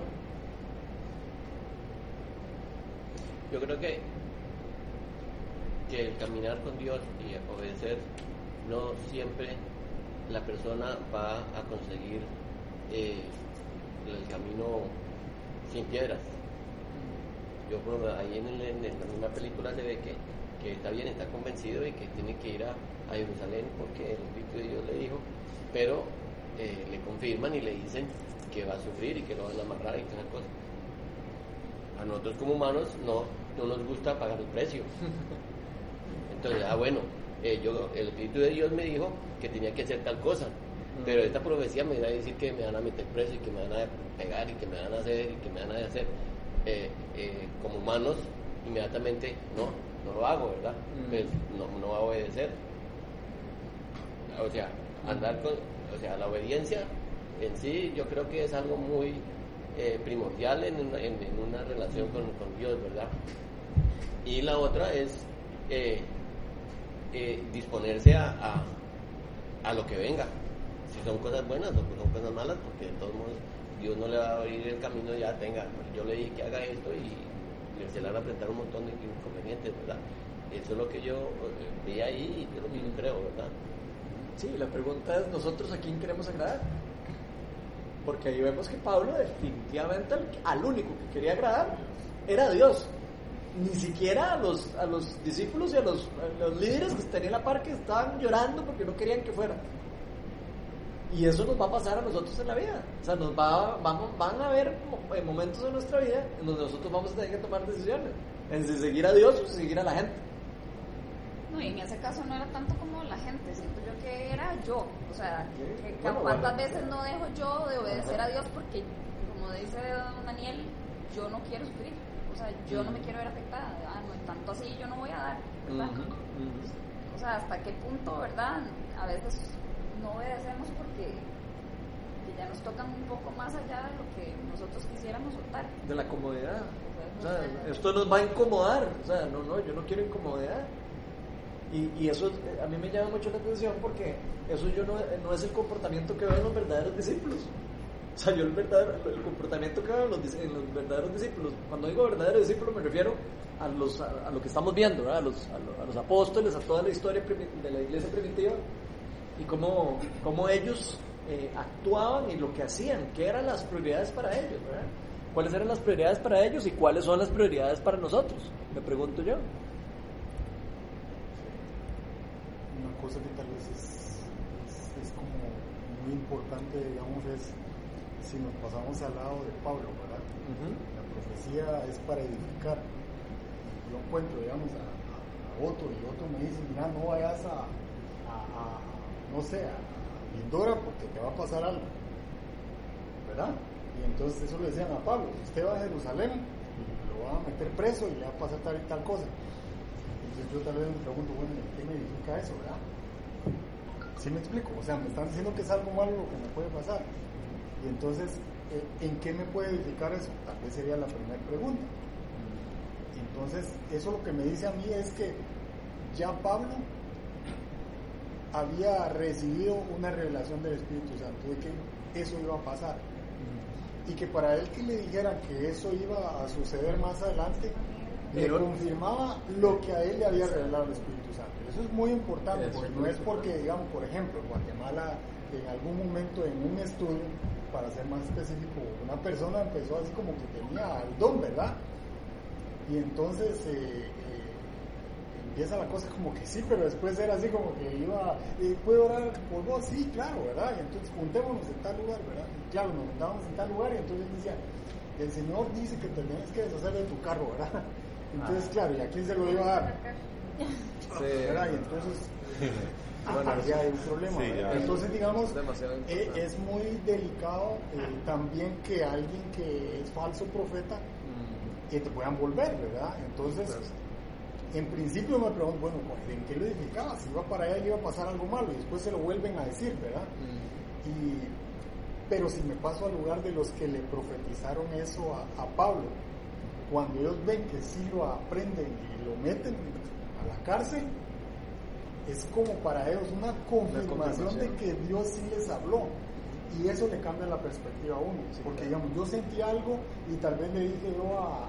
Yo creo que, que el caminar con Dios y obedecer, no siempre la persona va a conseguir eh, el camino sin piedras. Yo ejemplo, ahí en, el- en en una película se ve que, que está bien, está convencido y que tiene que ir a, a Jerusalén porque el Espíritu de Dios le dijo, pero eh, le confirman y le dicen que va a sufrir y que lo van a amarrar y todas esas cosas. A nosotros como humanos no, no nos gusta pagar el precio. Entonces, ah, bueno, eh, yo, el Espíritu de Dios me dijo que tenía que hacer tal cosa, pero esta profecía me va a decir que me van a meter preso y que me van a pegar y que me van a hacer y que me van a hacer. Eh, como humanos, inmediatamente no, no lo hago, ¿verdad? Mm. Pues no, no va a obedecer. O sea, andar con, o sea, la obediencia en sí yo creo que es algo muy eh, primordial en una, en- en una relación con, con Dios, ¿verdad? Y la otra es eh, eh, disponerse a, a, a lo que venga. Si son cosas buenas o son cosas malas, porque de todos modos Dios no le va a abrir el camino, ya tenga, yo le dije que haga esto y se le van a presentar un montón de inconvenientes, ¿verdad? Eso es lo que yo eh, vi ahí y es lo que creo, ¿verdad? Sí, la pregunta es, ¿nosotros a quién queremos agradar? Porque ahí vemos que Pablo definitivamente al, único que quería agradar era Dios. Ni siquiera a los, a los discípulos y a los, los líderes que tenían la par que estaban llorando porque no querían que fuera. Y eso nos va a pasar a nosotros en la vida. O sea, nos va, vamos, van a haber eh, momentos en nuestra vida en donde nosotros vamos a tener que tomar decisiones. En si seguir a Dios o si seguir a la gente. No, y en ese caso no era tanto como la gente, siento yo que era yo. O sea, que, que Bueno, cuántas bueno. veces no dejo yo de obedecer Ajá. a Dios porque, como dice don Daniel, yo no quiero sufrir. O sea, yo no me quiero ver afectada. Ah, no, tanto así yo no voy a dar, ¿verdad? O sea, hasta qué punto, ¿verdad? A veces no obedecemos porque que ya nos tocan un poco más allá de lo que nosotros quisiéramos soltar. De la comodidad. O sea, esto nos va a incomodar. O sea, no, no, yo no quiero incomodidad. Y, y eso a mí me llama mucho la atención porque eso yo no, no es el comportamiento que veo en los verdaderos discípulos. O sea, yo el, verdadero, el comportamiento que veo en los, en los verdaderos discípulos, cuando digo verdaderos discípulos me refiero a, los, a, a lo que estamos viendo. A, los, a, lo- a los apóstoles, a toda la historia de la iglesia primitiva y cómo, cómo ellos eh, actuaban y lo que hacían, qué eran las prioridades para ellos, ¿verdad? ¿Cuáles eran las prioridades para ellos y cuáles son las prioridades para nosotros? Me pregunto yo. una cosa que tal vez es, es, es como muy importante, digamos, es si nos pasamos al lado de Pablo, ¿verdad? La profecía es para edificar. Yo encuentro, digamos, a, a, a Otto y Otto me dice, mira, no vayas a, no sé, a Lindora porque te va a pasar algo, ¿verdad? Y entonces eso le decían a Pablo, usted va a Jerusalén, lo van a meter preso y le va a pasar tal y tal cosa. Entonces yo tal vez me pregunto, bueno, ¿en qué me edifica eso, verdad? ¿Sí me explico? O sea, me están diciendo que es algo malo lo que me puede pasar. Y entonces, eh, ¿en qué me puede edificar eso? Tal vez sería la primera pregunta. Entonces, eso lo que me dice a mí es que ya Pablo había recibido una revelación del Espíritu Santo de que eso iba a pasar. Y que para él que le dijeran que eso iba a suceder más adelante, le confirmaba lo que a él le había revelado el Espíritu Santo. Eso es muy importante, porque no es porque, digamos, por ejemplo, en Guatemala, en algún momento en un estudio, para ser más específico, una persona empezó así como que tenía el don, ¿verdad? Y entonces eh, empieza la cosa como que sí, pero después era así como que iba, eh, ¿puedo orar por vos? Sí, claro, ¿verdad? Y entonces juntémonos en tal lugar, ¿verdad? Y claro, nos juntábamos en tal lugar y entonces decía, el Señor dice que te tienes que deshacer de tu carro, ¿verdad? Entonces, Ah. claro, ¿y a quién se lo iba a dar? Sí. ¿verdad? Y entonces, Bueno, había un problema. ya. Entonces, digamos, Es eh, es muy delicado eh, también que alguien que es falso profeta Mm, que te puedan volver, ¿verdad? Entonces, Pues. En principio me pregunto, bueno, ¿en qué lo edificaba? Si iba para allá le iba a pasar algo malo y después se lo vuelven a decir, ¿verdad? mm. Y, pero si me paso al lugar de los que le profetizaron eso a, a Pablo, cuando ellos ven que sí lo aprenden y lo meten a la cárcel, es como para ellos una confirmación de que Dios sí les habló. Y eso le cambia la perspectiva a uno. porque, digamos, yo sentí algo y tal vez le dije yo a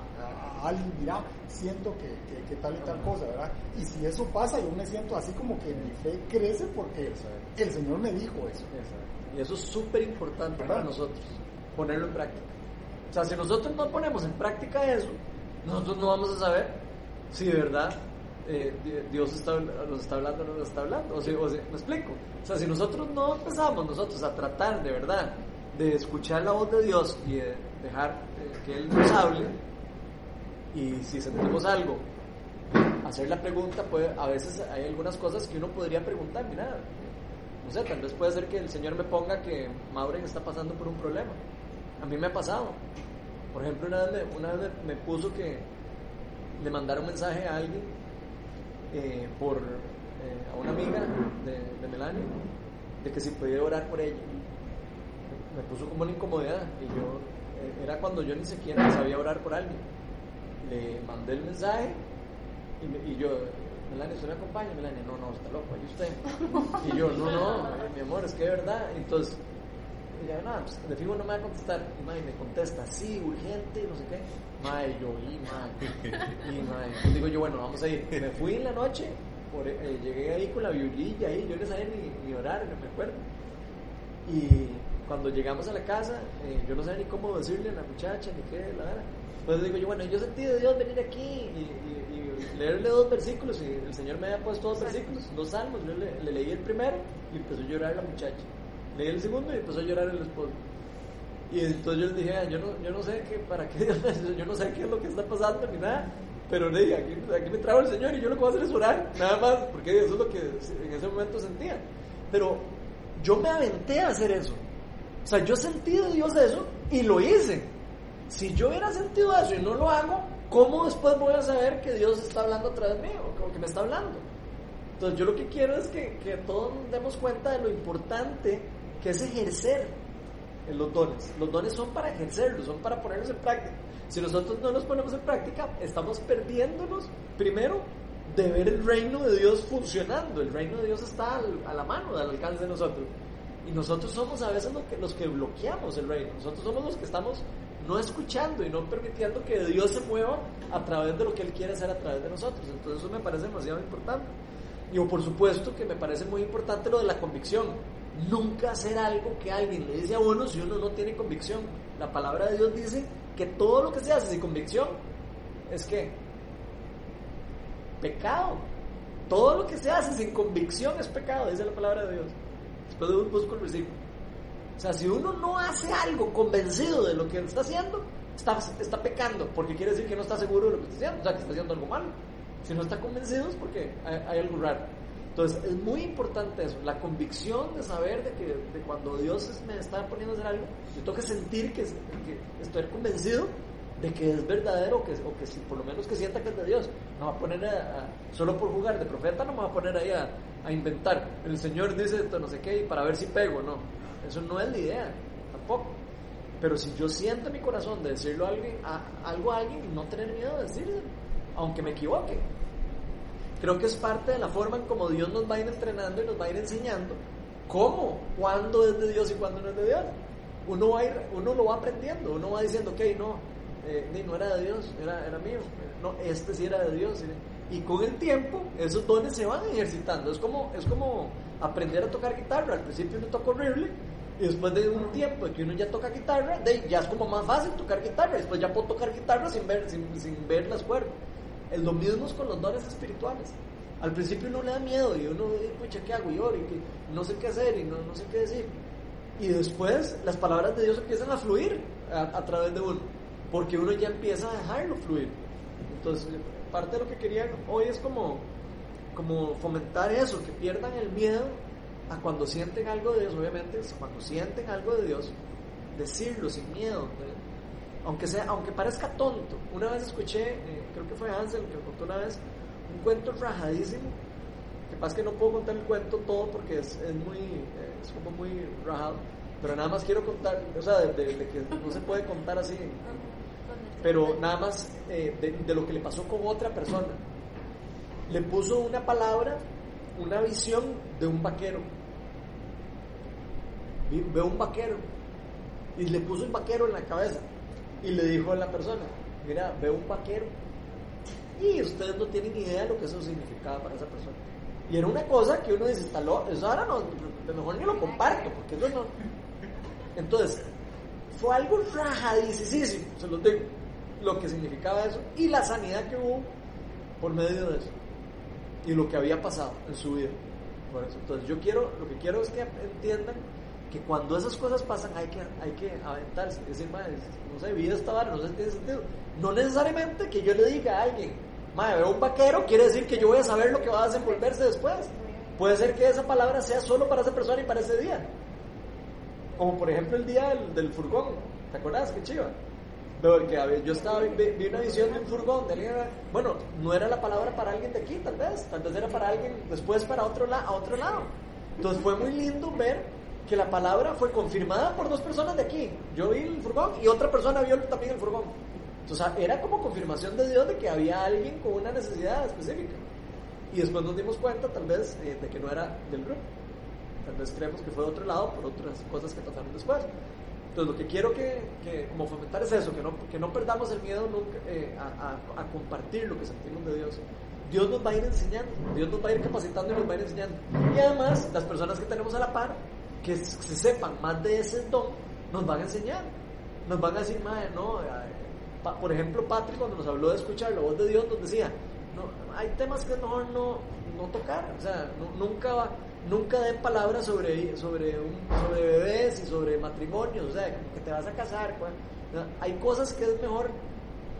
alguien, mira, siento que, que- que tal y tal cosa, ¿verdad? Y si eso pasa, yo me siento así como que mi fe crece porque el Señor me dijo eso. Exacto. Y eso es súper importante para nosotros, ponerlo en práctica. O sea, si nosotros no ponemos en práctica eso, nosotros no vamos a saber si de verdad eh, di- Dios está, nos está hablando o no nos está hablando. O si, o si- ¿Me explico? O sea, si nosotros no empezamos nosotros a tratar de verdad de escuchar la voz de Dios y de dejar eh, que Él nos hable, y si sentimos algo, hacer la pregunta, puede, a veces hay algunas cosas que uno podría preguntar, mira, no sé, tal vez puede ser que el Señor me ponga que Maureen está pasando por un problema. A mí me ha pasado. Por ejemplo, una vez me, una vez me puso que le mandara un mensaje a alguien eh, por eh, a una amiga de, de Melania de que si podía orar por ella. Me puso como una incomodidad y yo eh, era cuando yo ni siquiera sabía orar por alguien. Le mandé el mensaje y, me- y yo, Melania, ¿usted me acompaña? Melania, no, no, está loco, ¿y usted? Y yo, no, no, eh, mi amor, es que de verdad. Entonces, ella, no, pues de fijo no me va a contestar. Y mae, me contesta, sí, urgente, no sé qué. Mae, yo, y mae. Y mae, entonces digo yo, bueno, vamos a ir. Me fui en la noche, por, eh, llegué ahí con la violilla ahí, yo no sabía ni, ni orar, no me acuerdo. Y cuando llegamos a la casa, eh, yo no sabía ni cómo decirle a la muchacha, ni qué, la verdad. Entonces digo yo, bueno, yo sentí de Dios venir aquí y, y- y leerle dos versículos, y el Señor me había puesto dos versículos, dos salmos, yo le, le leí el primero y empezó a llorar la muchacha. Leí el segundo y empezó a llorar el esposo. Y entonces yo le dije, "Ah, yo no, yo no sé qué, para qué, yo no sé qué es lo que está pasando ni nada, pero le dije, aquí, aquí me trajo el Señor y yo lo que voy a hacer es orar, nada más, porque eso es lo que en ese momento sentía. Pero yo me aventé a hacer eso. O sea, yo sentí de Dios eso y lo hice. Si yo hubiera sentido eso y no lo hago, ¿cómo después voy a saber que Dios está hablando a través mío o que me está hablando? Entonces yo lo que quiero es que, que todos demos cuenta de lo importante que es ejercer los dones. Los dones son para ejercerlos, son para ponerlos en práctica. Si nosotros no los ponemos en práctica, estamos perdiéndonos, primero, de ver el reino de Dios funcionando. El reino de Dios está a la mano, al alcance de nosotros. Y nosotros somos a veces lo que- los que bloqueamos el reino. Nosotros somos los que estamos no escuchando y no permitiendo que Dios se mueva a través de lo que Él quiere hacer a través de nosotros. Entonces eso me parece demasiado importante. Y por supuesto que me parece muy importante lo de la convicción. Nunca hacer algo que alguien le dice a uno si uno no tiene convicción. La palabra de Dios dice que todo lo que se hace sin convicción es que pecado. Todo lo que se hace sin convicción es pecado, dice la palabra de Dios. Después de un busco el versículo. O sea, si uno no hace algo convencido de lo que está haciendo, está, está pecando, porque quiere decir que no está seguro de lo que está haciendo, o sea, que está haciendo algo malo. Si no está convencido es porque hay, hay algo raro. Entonces, es muy importante eso, la convicción de saber de que de cuando Dios me está poniendo a hacer algo, yo tengo que sentir que, que estoy convencido de que es verdadero, que, o que si, por lo menos que sienta que es de Dios. No va a poner a, a- solo por jugar de profeta, no me va a poner ahí a, a inventar. El Señor dice esto, no sé qué, y para ver si pego, no. Eso no es la idea, tampoco. Pero si yo siento en mi corazón de decirlo a alguien, a, algo a alguien y no tener miedo de decirlo, aunque me equivoque. Creo que es parte de la forma en como Dios nos va a ir entrenando y nos va a ir enseñando cómo, cuándo es de Dios y cuándo no es de Dios. Uno, va ir, uno lo va aprendiendo, uno va diciendo, ok, no, eh, ni no era de Dios, era, era mío, no, este sí era de Dios. Y con el tiempo, esos dones se van ejercitando. Es como, es como aprender a tocar guitarra. Al principio uno toca horrible, y después de un tiempo que uno ya toca guitarra, de, ya es como más fácil tocar guitarra. Después ya puedo tocar guitarra sin ver, sin, sin ver las cuerdas. Es lo mismo con los dones espirituales. Al principio uno le da miedo y uno dice, pucha, ¿qué hago? Y y que no sé qué hacer y no, no sé qué decir. Y después las palabras de Dios empiezan a fluir a, a través de uno, porque uno ya empieza a dejarlo fluir. Entonces, parte de lo que quería hoy es como, como fomentar eso, que pierdan el miedo a cuando sienten algo de Dios, obviamente, cuando sienten algo de Dios, decirlo sin miedo. Aunque, sea, aunque parezca tonto. Una vez escuché, eh, creo que fue Hansel que contó una vez, un cuento rajadísimo. Que pasa que no puedo contar el cuento todo porque es, es muy, eh, es como muy rajado. Pero nada más quiero contar, o sea, de que no se puede contar así. Pero nada más eh, de, lo que le pasó con otra persona. Le puso una palabra, una visión de un vaquero. Veo un vaquero. Y le puso un vaquero en la cabeza. Y le dijo a la persona, mira, veo un vaquero. Y ustedes no tienen idea de lo que eso significaba para esa persona. Y era una cosa que uno loco, eso ahora no, mejor ni lo comparto, porque eso no. Entonces, fue algo rajadísimo, se los digo, lo que significaba eso y la sanidad que hubo por medio de eso y lo que había pasado en su vida. Por eso. Entonces, yo quiero, lo que quiero es que entiendan que cuando esas cosas pasan hay que, hay que aventarse, decir, "Mae, no sé, vida esta vara, no sé si tiene sentido. No necesariamente que yo le diga a alguien, madre, veo un vaquero, quiere decir que yo voy a saber lo que va a desenvolverse después. Puede ser que esa palabra sea solo para esa persona y para ese día. Como por ejemplo el día del, del furgón, ¿te acuerdas? Qué chiva. Pero que había- yo estaba, vi, vi una visión de un furgón, de bueno, no era la palabra para alguien de aquí, tal vez, tal vez era para alguien después para otro, la, a otro lado. Entonces fue muy lindo ver que la palabra fue confirmada por dos personas de aquí. Yo vi el furgón y otra persona vio también el furgón. Entonces era como confirmación de Dios de que había alguien con una necesidad específica. Y después nos dimos cuenta tal vez eh, de que no era del grupo. Tal vez creemos que fue de otro lado por otras cosas que pasaron después. Entonces lo que quiero que, que como fomentar es eso, que no, que no perdamos el miedo eh, a, compartir lo que sentimos de Dios. Dios nos va a ir enseñando, Dios nos va a ir capacitando y nos va a ir enseñando. Y además, las personas que tenemos a la par, que se sepan más de ese don, nos van a enseñar. Nos van a decir, madre, no, eh, por ejemplo, Patrick cuando nos habló de escuchar la voz de Dios, nos decía, no, hay temas que es mejor no, no tocar, o sea, nu- nunca va- nunca den palabras sobre, sobre, sobre bebés y sobre matrimonios, o sea, como que te vas a casar. ¿no? Hay cosas que es mejor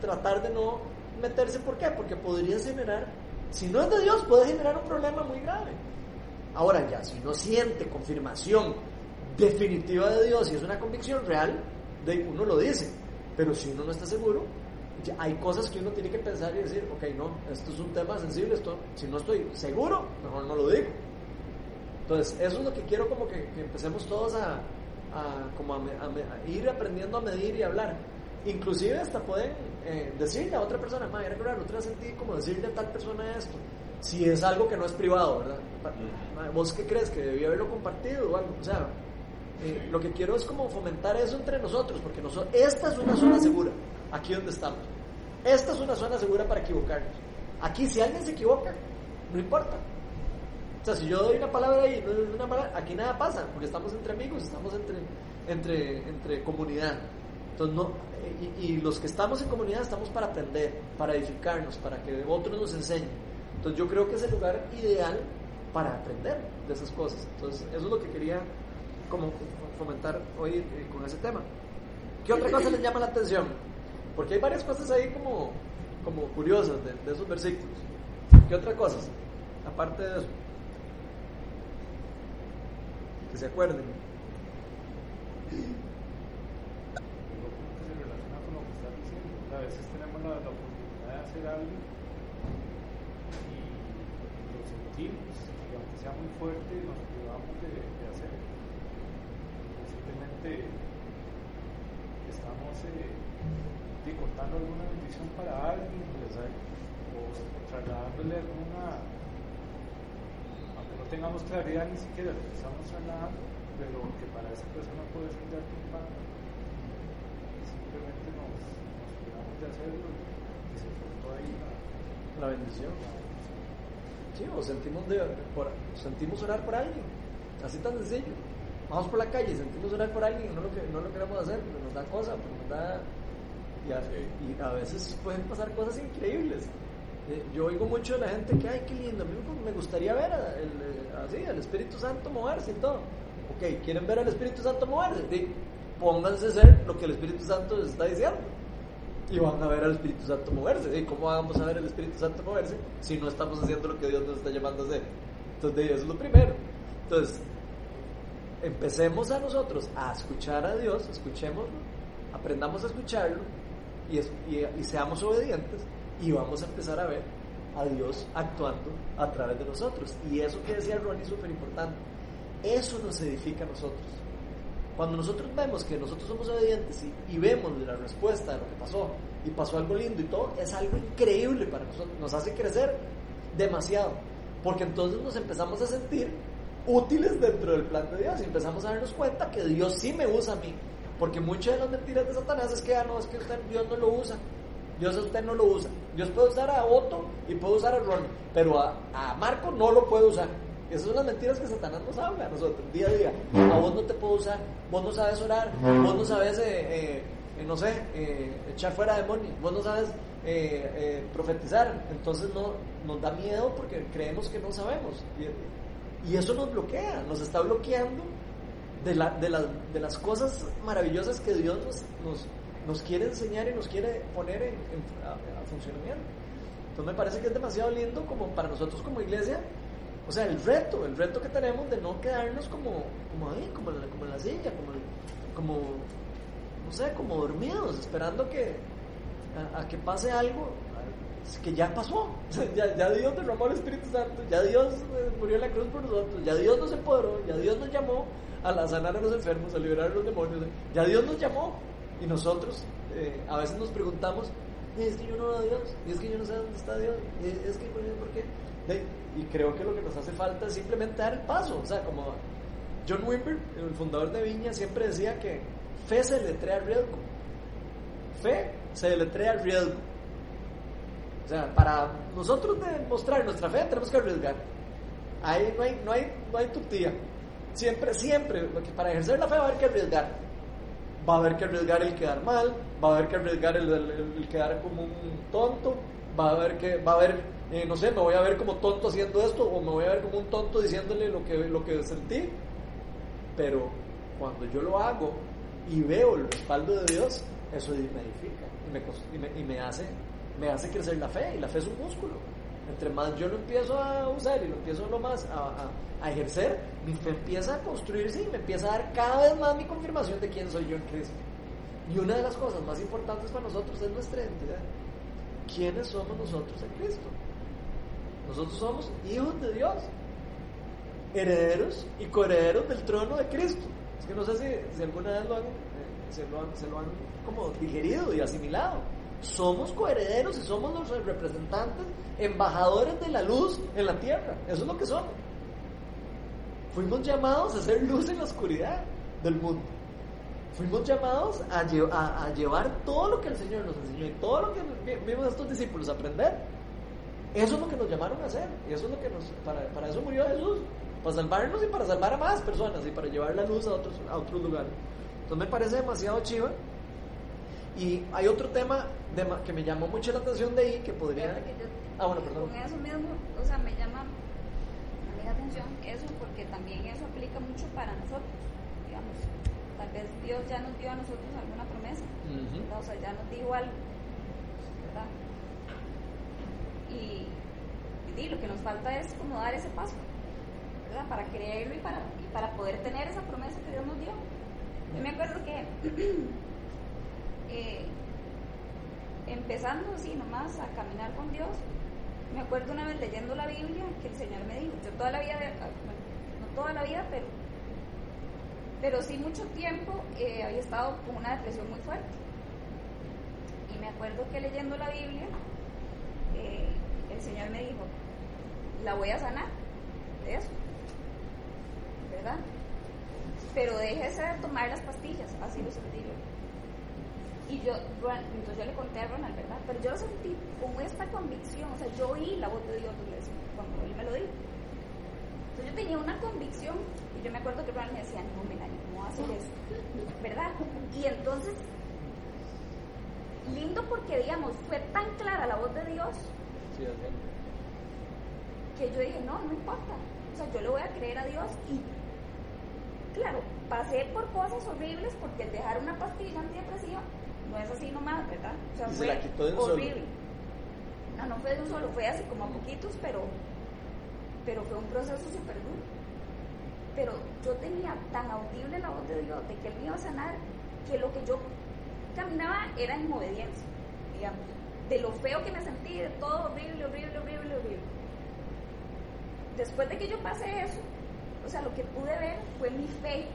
tratar de no meterse. ¿Por qué? Porque podría generar, si no es de Dios, puede generar un problema muy grave. Ahora ya, si uno siente confirmación definitiva de Dios y es una convicción real, de uno lo dice. Pero si uno no está seguro, hay cosas que uno tiene que pensar y decir, ok, no, esto es un tema sensible, esto, si no estoy seguro, mejor no lo digo. Entonces, eso es lo que quiero como que, que empecemos todos a, a como a, a ir aprendiendo a medir y hablar. Inclusive hasta pueden eh, decirle a otra persona, ma, era que la otra sentí como decirle a tal persona esto. Si es algo que no es privado, ¿verdad? ¿Vos qué crees? ¿Que debía haberlo compartido o algo? O sea, eh, lo que quiero es como fomentar eso entre nosotros, porque nosotros, esta es una zona segura, aquí donde estamos. Esta es una zona segura para equivocarnos. Aquí si alguien se equivoca, no importa. O sea, si yo doy una palabra es una palabra, aquí nada pasa, porque estamos entre amigos, estamos entre, entre, entre comunidad. Entonces, no, y, y los que estamos en comunidad estamos para aprender, para edificarnos, para que otros nos enseñen. Entonces, yo creo que es el lugar ideal para aprender de esas cosas. Entonces, eso es lo que quería como fomentar hoy eh, con ese tema. ¿Qué otra cosa les llama la atención? Porque hay varias cosas ahí como, como curiosas de, de esos versículos. ¿Qué otras cosas? Aparte de eso. Se acuerden. Se relaciona con lo que estás diciendo. A veces tenemos la, oportunidad de hacer algo y lo sentimos, y aunque sea muy fuerte, nos privamos de, de hacerlo. Posiblemente estamos eh, sí, contando alguna bendición para alguien pues, eh, o trasladándole alguna, tengamos claridad ni siquiera que estamos trasladando, pero que para esa persona puede ser de impacto simplemente nos, nos cuidamos de hacerlo y se cortó ahí la, La bendición. Sí, o sentimos, de, por, sentimos orar por alguien. Así tan sencillo. Vamos por la calle sentimos orar por alguien no lo, que, no lo queremos hacer porque nos da cosa, porque nos da... A, y a veces pueden pasar cosas increíbles. Eh, Yo oigo mucho de la gente que, ay, qué lindo, a mí me gustaría ver a- el, eh, así, al Espíritu Santo moverse y todo. Ok, ¿quieren ver al Espíritu Santo moverse? Sí, pónganse a hacer lo que el Espíritu Santo les está diciendo y van a ver al Espíritu Santo moverse. ¿Y cómo vamos a ver al Espíritu Santo moverse si no estamos haciendo lo que Dios nos está llamando a hacer? Entonces, eso es lo primero. Entonces, empecemos a nosotros a escuchar a Dios, escuchémoslo, aprendamos a escucharlo y, es- y- y seamos obedientes y vamos a empezar a ver a Dios actuando a través de nosotros. Y eso que decía Ronnie es súper importante. Eso nos edifica a nosotros. Cuando nosotros vemos que nosotros somos obedientes y, vemos la respuesta de lo que pasó y pasó algo lindo y todo, es algo increíble para nosotros, nos hace crecer demasiado, porque entonces nos empezamos a sentir útiles dentro del plan de Dios y empezamos a darnos cuenta que Dios sí me usa a mí, porque muchas de las mentiras de Satanás es que ah, no, es que usted, Dios no lo usa, Dios a usted no lo usa, Dios puede usar a Otto y puede usar a Ronnie, pero a, a Marco no lo puede usar. Esas son las mentiras que Satanás nos habla a nosotros día a día. A vos no te puedo usar, vos no sabes orar, vos no sabes, eh, eh, eh, no sé, echar fuera demonios, vos no sabes profetizar. Entonces no, nos da miedo porque creemos que no sabemos. Y, eso nos bloquea, nos está bloqueando de, la, de, de las cosas maravillosas que Dios nos, nos, nos quiere enseñar y nos quiere poner en, en- a, a funcionamiento. Entonces me parece que es demasiado lindo como para nosotros como iglesia o sea, el reto, el reto que tenemos de no quedarnos como, como ahí, como en la, como en la silla, como, como, no sé, como dormidos, esperando que, a, a que pase algo que ya pasó. Ya, ya Dios derramó el Espíritu Santo, ya Dios eh, murió en la cruz por nosotros, ya Dios nos empoderó, ya Dios nos llamó a sanar a los enfermos, a liberar a los demonios, ya Dios nos llamó y nosotros eh, a veces nos preguntamos, "Eh, es que yo no veo a Dios, y es que yo no sé dónde está Dios, es que ¿por qué? Y creo que lo que nos hace falta es simplemente dar el paso. O sea, como John Wimber, el fundador de Viña, siempre decía que fe se letrea riesgo. Fe se letrea riesgo. O sea, para nosotros demostrar nuestra fe tenemos que arriesgar. Ahí no hay, no hay, no hay tutía. Siempre, siempre, porque para ejercer la fe va a haber que arriesgar. Va a haber que arriesgar el quedar mal, va a haber que arriesgar el, quedar como un tonto, va a ver que, va a ver, eh, no sé, me voy a ver como tonto haciendo esto, o me voy a ver como un tonto diciéndole lo que, lo que sentí. Pero cuando yo lo hago y veo el respaldo de Dios, eso me edifica y y me hace, me hace crecer la fe, y la fe es un músculo. Entre más yo lo empiezo a usar y lo empiezo lo más a, ejercer, mi fe empieza a construirse y me empieza a dar cada vez más mi confirmación de quién soy yo en Cristo. Y una de las cosas más importantes para nosotros es nuestra identidad. ¿Quiénes somos nosotros en Cristo? Nosotros somos hijos de Dios, herederos y coherederos del trono de Cristo. Es que no sé si, si alguna vez lo han, eh, se, lo han, se lo han como digerido y asimilado. Somos coherederos y somos los representantes, embajadores de la luz en la tierra. Eso es lo que somos. Fuimos llamados a ser luz en la oscuridad del mundo. Fuimos llamados a, lle- a- a llevar todo lo que el Señor nos enseñó y todo lo que vi- vimos a estos discípulos aprender. Eso es lo que nos llamaron a hacer. Eso es lo que nos, para, para eso murió Jesús. Para salvarnos y para salvar a más personas y para llevar la luz a otros, a otros lugares. Entonces me parece demasiado chiva. Y hay otro tema de que me llamó mucho la atención de ahí que podría... Yo- Ah, bueno, perdón. Con eso mismo, o sea, me llama a mí la atención eso porque también eso aplica mucho para nosotros, digamos. Tal vez Dios ya nos dio a nosotros alguna promesa, o sea, ya nos dijo algo, ¿verdad? Y, y lo que nos falta es como dar ese paso, ¿verdad? Para creerlo y para, y para poder tener esa promesa que Dios nos dio. Yo me acuerdo que empezando así nomás a caminar con Dios, me acuerdo una vez leyendo la Biblia que el Señor me dijo, yo toda la vida, ah, no toda la vida, pero, pero sí mucho tiempo eh, había estado con una depresión muy fuerte. Y me acuerdo que leyendo la Biblia, eh, el Señor me dijo, la voy a sanar de eso, ¿verdad? Pero déjese de tomar las pastillas, así lo sentí. Y yo, Ron- entonces yo le conté a Ronald, ¿verdad? Pero yo lo sentí con esta convicción, o sea, yo oí la voz de Dios cuando él me lo dijo. Entonces yo tenía una convicción, y yo me acuerdo que Ronald me decía, no, Melanie, ¿cómo vas a hacer eso? ¿Verdad? Y entonces, lindo porque, digamos, fue tan clara la voz de Dios Sí, que yo dije, no, no importa. O sea, yo le voy a creer a Dios y, claro, pasé por cosas horribles porque el dejar una pastilla antidepresiva no es así nomás, ¿verdad? O sea, se fue la quitó de un solo. horrible. No, no fue de un solo, fue así como a poquitos, pero, pero fue un proceso súper duro. Pero yo tenía tan audible la voz de Dios de que Él me iba a sanar que lo que yo caminaba era en obediencia, digamos. De lo feo que me sentí, de todo horrible, horrible, horrible, horrible. Después de que yo pasé eso, o sea, lo que pude ver fue mi fe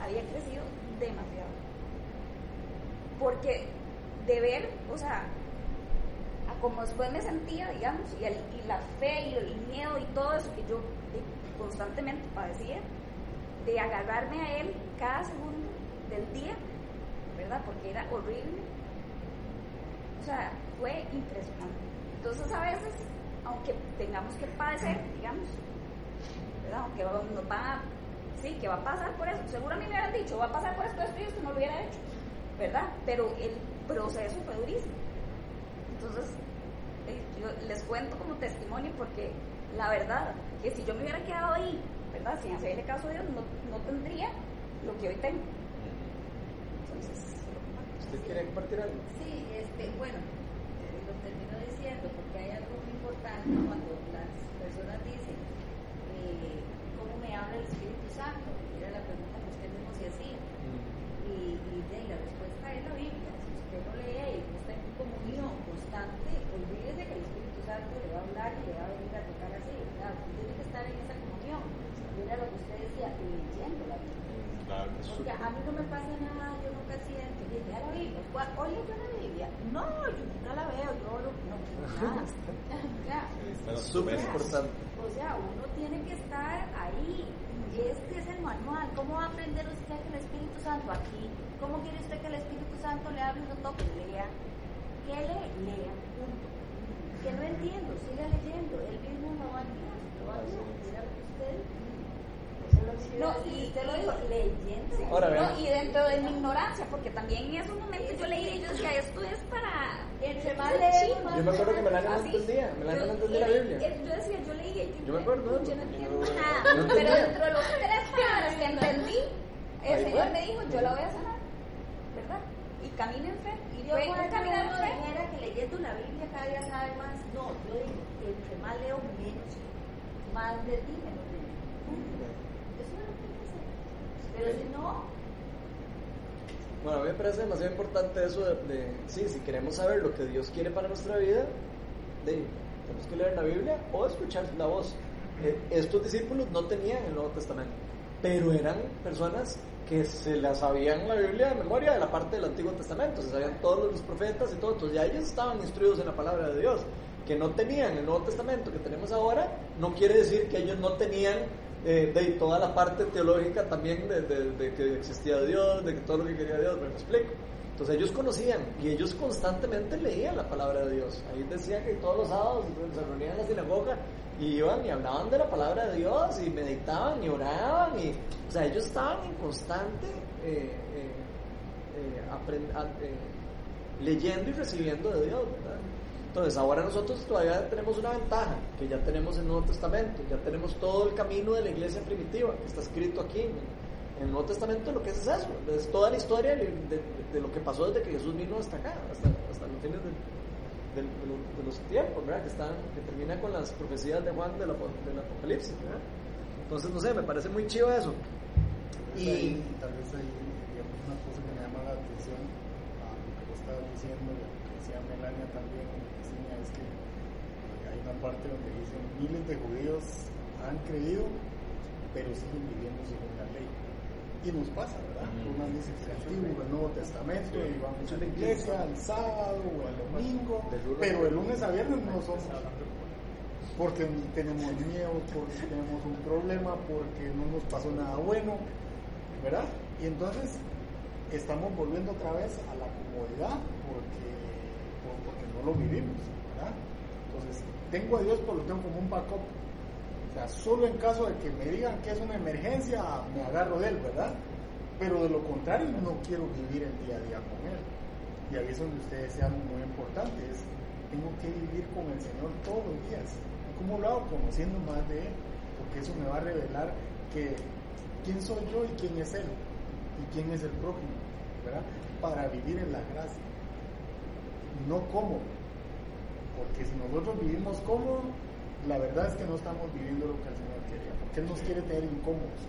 había crecido demasiado. Porque de ver, o sea, a como después me sentía, digamos, y, el- y la fe y el miedo y todo eso que yo eh, constantemente padecía, de agarrarme a él cada segundo del día, ¿verdad? Porque era horrible. O sea, fue impresionante. Entonces a veces, aunque tengamos que padecer, digamos, ¿verdad? Aunque nos va sí, que va a pasar por eso. Seguro a mí me hubieran dicho, va a pasar por esto, esto y esto, no lo hubiera hecho, ¿verdad? Pero el proceso fue durísimo. Entonces, eh, yo les cuento como testimonio porque la verdad, que si yo me hubiera quedado ahí, ¿verdad? Sin hacerle caso a Dios, no, no tendría lo que hoy tengo. Entonces, ¿Usted quiere compartir algo? Sí, este, bueno, eh, lo termino diciendo porque hay algo muy importante cuando las personas dicen eh, cómo me habla el Espíritu Santo, y era la pregunta que usted mismo se hacía. Y, y de ahí la respuesta es la Biblia. Si usted lo lee y no está en comunión constante, olvídese que el Espíritu Santo le va a hablar y le va a venir a tocar así. ¿verdad? Usted tiene que estar en esa comunión. Y era lo que usted decía, leyendo la Biblia. Claro, Porque a mí no me pasa nada, yo nunca siento. Y ya la Biblia, ¿cuál- hoy leyó la Biblia. No, yo nunca la veo, yo no, no, nada. Ya. Es O sea, uno tiene que estar ahí. Este es el manual. ¿Cómo va a aprender usted que el Espíritu Santo aquí? ¿Cómo quiere usted que el Espíritu Santo le hable y lo toque? Lea. ¿Qué lee? Lea. Punto. Que no entiendo, siga leyendo. Él mismo lo va a guiar. Lo va a guiar. Mira lo que usted dice. Esa es No, y usted lo dijo, leyendo. Ahora, no, y dentro de mi ignorancia, porque también en esos momentos yo leía y yo decía, esto es para... Entre más Yo me acuerdo que Melania no Así. entendía, Melania no Yo- entendía la Biblia. él- Yo decía, yo leía y Yo me acuerdo, yo no entiendo yo- nada. yo Pero dentro de los tres palabras que entendí, el Ahí Señor me dijo, yo la voy a sanar, ¿verdad? Y camina en fe. Y yo un eso caminar no en fe. dijera que leyendo la Biblia cada día sabe más. No, yo digo que entre más leo, menos. Más de ti, menos de Pero si no, Bueno, a mí me parece demasiado importante eso de, de- sí, si queremos saber lo que Dios quiere para nuestra vida, de, tenemos que leer la Biblia o escuchar la voz. Eh, estos discípulos no tenían el Nuevo Testamento, pero eran personas que se la sabían la Biblia de memoria de la parte del Antiguo Testamento, se sabían todos los profetas y todo, entonces ya ellos estaban instruidos en la palabra de Dios. Que no tenían el Nuevo Testamento que tenemos ahora, no quiere decir que ellos no tenían eh, de toda la parte teológica también de, de- que existía Dios, de que todo lo que quería Dios, me explico. Entonces ellos conocían y ellos constantemente leían la palabra de Dios. Ahí decía que todos los sábados se reunían en la sinagoga y iban y hablaban de la palabra de Dios y meditaban y oraban y, o sea, ellos estaban en constante eh, eh, leyendo y recibiendo de Dios. Entonces ahora nosotros todavía tenemos una ventaja, que ya tenemos el Nuevo Testamento, ya tenemos todo el camino de la iglesia primitiva, que está escrito aquí en, el Nuevo Testamento, lo que es, es eso, es toda la historia de, de- de lo que pasó desde que Jesús vino hasta acá, hasta, hasta los fines de, de los tiempos, ¿verdad? Que, están, que termina con las profecías de Juan del, apo- del Apocalipsis, ¿verdad? Entonces, no sé, me parece muy chivo eso. Y- ahí- tal vez ahí, digamos, una cosa que me llama la atención a lo que vos estabas diciendo, lo que decía Melania también, Cristina, es que hay una parte donde dicen miles de judíos han creído, pero siguen viviendo según la ley. Y nos pasa, ¿verdad? Uno dice que el Antiguo, el Nuevo Testamento, y vamos a la iglesia el sábado o el domingo, pero el lunes a viernes no somos porque tenemos miedo, porque tenemos un problema, porque no nos pasó nada bueno, ¿verdad? Y entonces estamos volviendo otra vez a la comodidad porque, por- porque no lo vivimos, ¿verdad? Entonces, tengo a Dios, pero lo tengo como un backup. O sea, solo en caso de que me digan que es una emergencia, me agarro de él, ¿verdad? Pero de lo contrario, no quiero vivir el día a día con él. Y ahí es donde ustedes sean muy importante, es tengo que vivir con el Señor todos los días. ¿Cómo lo hago? Conociendo más de Él, porque eso me va a revelar que quién soy yo y quién es Él, y quién es el prójimo, ¿verdad? Para vivir en la gracia, no cómodo, porque si nosotros vivimos cómodo, la verdad es que no estamos viviendo lo que el Señor quería, porque Él nos quiere tener incómodos.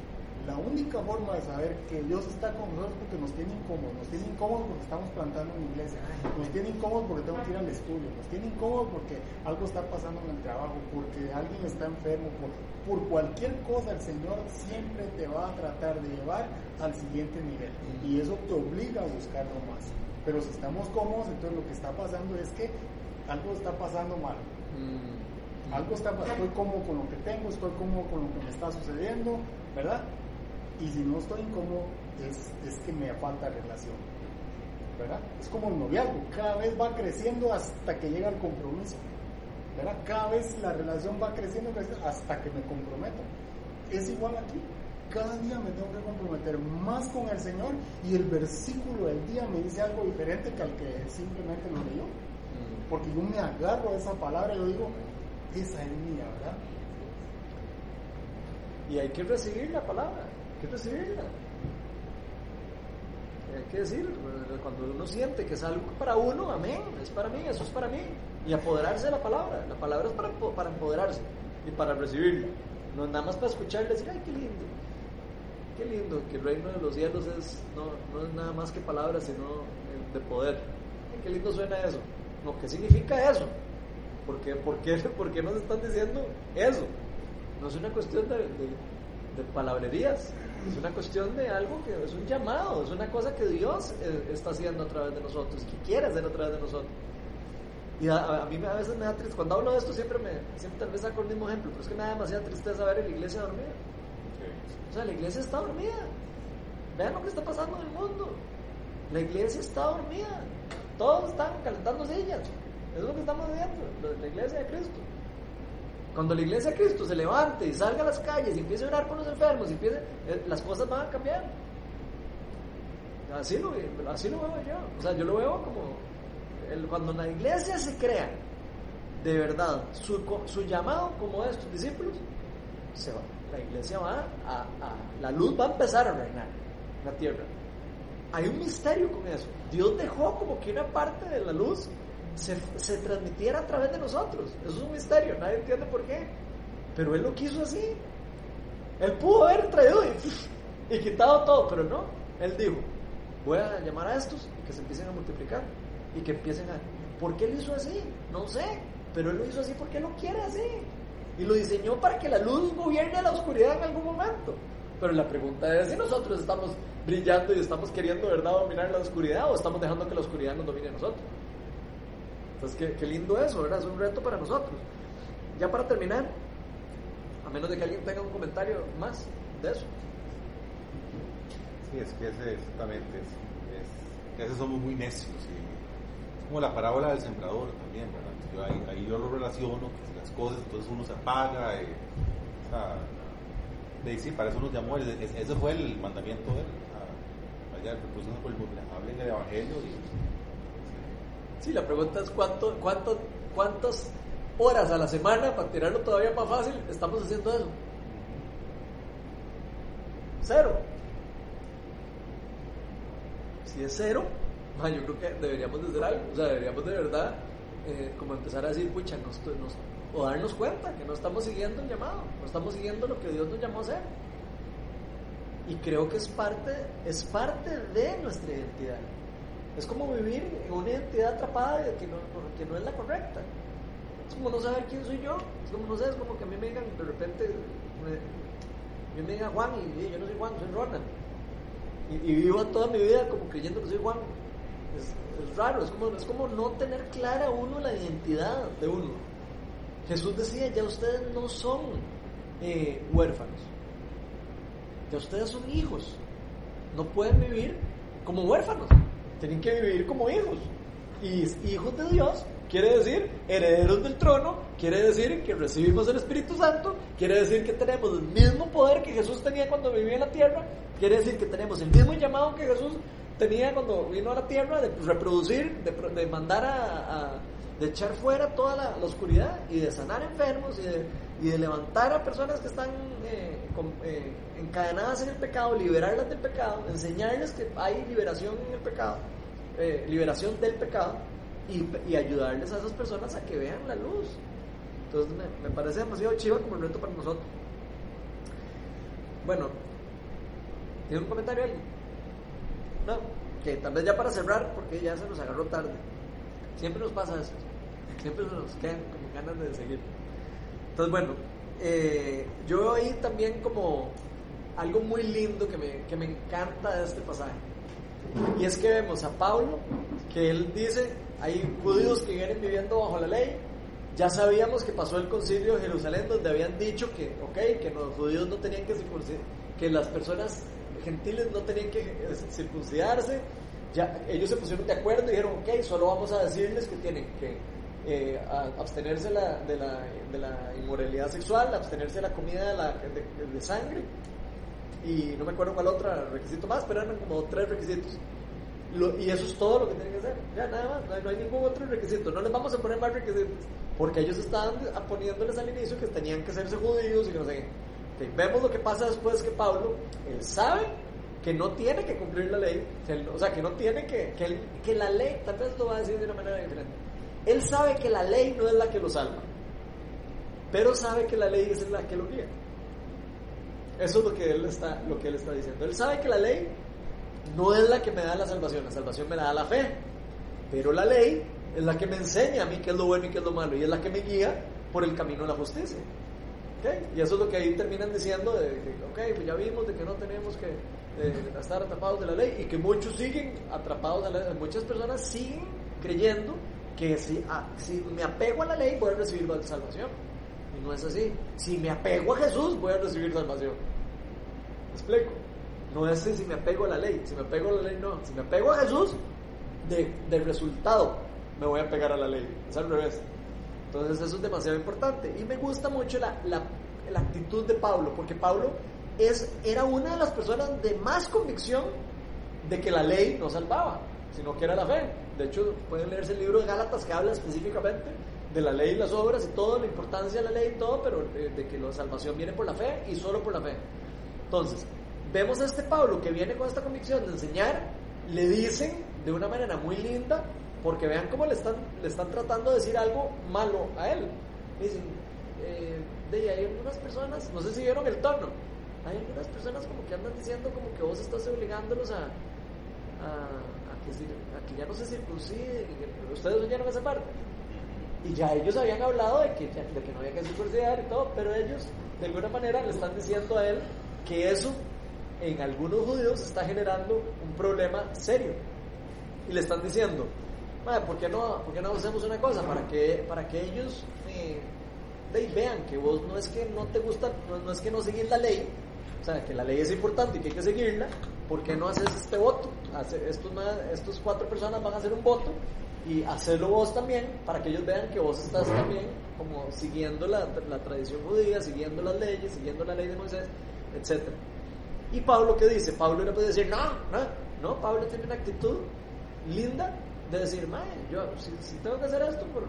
La única forma de saber que Dios está con nosotros es porque nos tiene incómodos. Nos tiene incómodos porque estamos plantando una iglesia. Nos tiene incómodos porque tengo que ir al estudio. Nos tiene incómodos porque algo está pasando en el trabajo, porque alguien está enfermo. Por, por cualquier cosa el Señor siempre te va a tratar de llevar al siguiente nivel. Y eso te obliga a buscarlo más. Pero si estamos cómodos, entonces lo que está pasando es que algo está pasando mal. Algo está estoy cómodo con lo que tengo, estoy cómodo con lo que me está sucediendo, ¿verdad? Y si no estoy incómodo, es, es que me falta relación, ¿verdad? Es como el noviazgo, cada vez va creciendo hasta que llega el compromiso, ¿verdad? Cada vez la relación va creciendo, creciendo hasta que me comprometo. Es igual aquí, cada día me tengo que comprometer más con el Señor y el versículo del día me dice algo diferente que al que simplemente lo leyó. Porque yo me agarro a esa palabra y yo digo, esa es mía, ¿verdad? Y hay que recibir la palabra, hay que recibirla. Hay que decir, cuando uno siente que es algo para uno, amén, es para mí, eso es para mí. Y apoderarse de la palabra, la palabra es para, para empoderarse y para recibirla. No es nada más para escuchar y decir, ay, qué lindo, qué lindo, que el reino de los cielos es, no, no es nada más que palabras, sino eh, de poder. Ay, qué lindo suena eso. No, ¿qué significa eso? ¿Por qué, por qué, por qué nos están diciendo eso? No es una cuestión de, de, de palabrerías, es una cuestión de algo que es un llamado, es una cosa que Dios eh, está haciendo a través de nosotros, que quiere hacer a través de nosotros. Y a, a mí a veces me da tristeza, cuando hablo de esto siempre me, siempre tal vez saco el mismo ejemplo, pero es que me da demasiada tristeza ver a la iglesia dormida. O sea, la iglesia está dormida. Vean lo que está pasando en el mundo. La iglesia está dormida. Todos están calentando sillas. Eso es lo que estamos viendo, la iglesia de Cristo. Cuando la iglesia de Cristo se levante y salga a las calles y empiece a orar por los enfermos, y empiece, eh, las cosas van a cambiar. Así lo, así lo veo yo. O sea, yo lo veo como el- cuando la iglesia se crea de verdad su, su llamado como de estos discípulos, se va. La iglesia va a, a- la luz va a empezar a reinar en la tierra. Hay un misterio con eso. Dios dejó como que una parte de la luz se, se transmitiera a través de nosotros. Eso es un misterio, nadie entiende por qué. Pero Él lo quiso así. Él pudo haber traído y, y quitado todo, pero no. Él dijo, voy a llamar a estos que se empiecen a multiplicar y que empiecen a... ¿Por qué lo hizo así? No sé, pero Él lo hizo así porque lo quiere así. Y lo diseñó para que la luz gobierne la oscuridad en algún momento. Pero la pregunta es si nosotros estamos brillando y estamos queriendo, ¿verdad?, dominar la oscuridad o estamos dejando que la oscuridad nos domine a nosotros. Entonces, qué, qué lindo eso, ¿verdad? Es un reto para nosotros. Ya para terminar, a menos de que alguien tenga un comentario más de eso. Sí, es que ese exactamente es, es- veces somos muy necios y es como la parábola del sembrador también, ¿verdad? Yo ahí, ahí yo lo relaciono, que las cosas, entonces uno se apaga, y, o sea, de, sí, para eso nos llamó, él, es- ese fue el mandamiento de él, a- allá, por el mundo, hablen del evangelio y Sí, la pregunta es cuánto, cuánto, cuántas horas a la semana, para tirarlo todavía más fácil, estamos haciendo eso. Cero. Si es cero, yo creo que deberíamos de hacer algo. O sea, deberíamos de verdad eh, como empezar a decir, pucha, nos- o darnos cuenta que no estamos siguiendo el llamado, no estamos siguiendo lo que Dios nos llamó a hacer. Y creo que es parte, es parte de nuestra identidad. Es como vivir en una identidad atrapada que no, que no es la correcta. Es como no saber quién soy yo. Es como, no sé, es como que a mí me digan de repente, me, me diga Juan y yo no soy Juan, soy Ronald. Y, y vivo toda mi vida como creyendo que soy Juan. Es, es raro, es como, es como no tener clara uno la identidad de uno. Jesús decía, ya ustedes no son eh, huérfanos, ya ustedes son hijos. No pueden vivir como huérfanos, tienen que vivir como hijos. Y hijos de Dios quiere decir herederos del trono, quiere decir que recibimos el Espíritu Santo, quiere decir que tenemos el mismo poder que Jesús tenía cuando vivía en la tierra, quiere decir que tenemos el mismo llamado que Jesús tenía cuando vino a la tierra de reproducir, de, mandar a, de echar fuera toda la, oscuridad y de sanar enfermos y de, y de levantar a personas que están eh, eh, encadenadas en el pecado, liberarlas del pecado, enseñarles que hay liberación en el pecado, eh, liberación del pecado y, ayudarles a esas personas a que vean la luz. Entonces me, parece demasiado chiva como el reto para nosotros. Bueno, ¿tiene un comentario alguien? No, que tal vez ya para cerrar, porque ya se nos agarró tarde. Siempre nos pasa eso. Siempre nos quedan como ganas de seguir. Entonces, bueno, eh, yo veo ahí también como algo muy lindo que me, que me encanta de este pasaje. Y es que vemos a Pablo, que él dice, hay judíos que vienen viviendo bajo la ley. Ya sabíamos que pasó el concilio de Jerusalén donde habían dicho que, ok, que los judíos no tenían que circuncidar, que las personas gentiles no tenían que eh, circuncidarse. Ya, ellos se pusieron de acuerdo y dijeron, ok, solo vamos a decirles que tienen que eh, abstenerse de, la, de la inmoralidad sexual, abstenerse de la comida de, sangre y no me acuerdo cuál otro requisito más, pero eran como tres requisitos. Y eso es todo lo que tienen que hacer. Ya nada más, no hay, ningún otro requisito. No les vamos a poner más requisitos. Porque ellos estaban poniéndoles al inicio que tenían que serse judíos y que no sé qué. Vemos lo que pasa después que Pablo, él sabe que no tiene que cumplir la ley, o sea, que no tiene que, que, que la ley, tal vez lo va a decir de una manera diferente. Él sabe que la ley no es la que lo salva, pero sabe que la ley es la que lo guía. Eso es lo que él está, lo que él está diciendo. Él sabe que la ley no es la que me da la salvación, la salvación me la da la fe, pero la ley es la que me enseña a mí qué es lo bueno y qué es lo malo y es la que me guía por el camino de la justicia. ¿Ok? Y eso es lo que ahí terminan diciendo, de que, ok, ya vimos de que no tenemos que eh, estar atrapados de la ley y que muchos siguen atrapados de la ley, muchas personas siguen creyendo que si, ah, si me apego a la ley voy a recibir salvación. Y no es así. Si me apego a Jesús voy a recibir salvación. ¿Me explico? No es si me apego a la ley, si me apego a la ley no. Si me apego a Jesús, de, de resultado me voy a pegar a la ley. Es al revés. Entonces eso es demasiado importante. Y me gusta mucho la, la, la actitud de Pablo, porque Pablo es, era una de las personas de más convicción de que la ley no salvaba, sino que era la fe. De hecho, pueden leerse el libro de Gálatas que habla específicamente de la ley y las obras y todo, la importancia de la ley y todo, pero de, de que la salvación viene por la fe y solo por la fe. Entonces, vemos a este Pablo que viene con esta convicción de enseñar, le dicen de una manera muy linda, porque vean cómo le están, le están tratando de decir algo malo a él. Dicen, eh, de, hay algunas personas, no sé si vieron el tono, hay algunas personas como que andan diciendo como que vos estás obligándolos a, a a que ya no se circunciden. Ustedes oyeron esa parte. Y ya ellos habían hablado de que, de que no había que circuncidar y todo, pero ellos de alguna manera le están diciendo a él que eso en algunos judíos está generando un problema serio. Y le están diciendo, "Mae, ¿por qué no, por qué no hacemos una cosa? Para que, para que ellos eh, ve- vean que vos no es que no te gusta, no, no es que no seguís la ley, o sea, que la ley es importante y que hay que seguirla, ¿por qué no haces este voto? Estos, ma- cuatro personas van a hacer un voto y hacerlo vos también para que ellos vean que vos estás también como siguiendo la, la tradición judía, siguiendo las leyes, siguiendo la ley de Moisés, etc. Y Pablo, ¿qué dice? Pablo le puede decir, no, no, no, Pablo tiene una actitud linda de decir, mae, yo si, tengo que hacer esto por,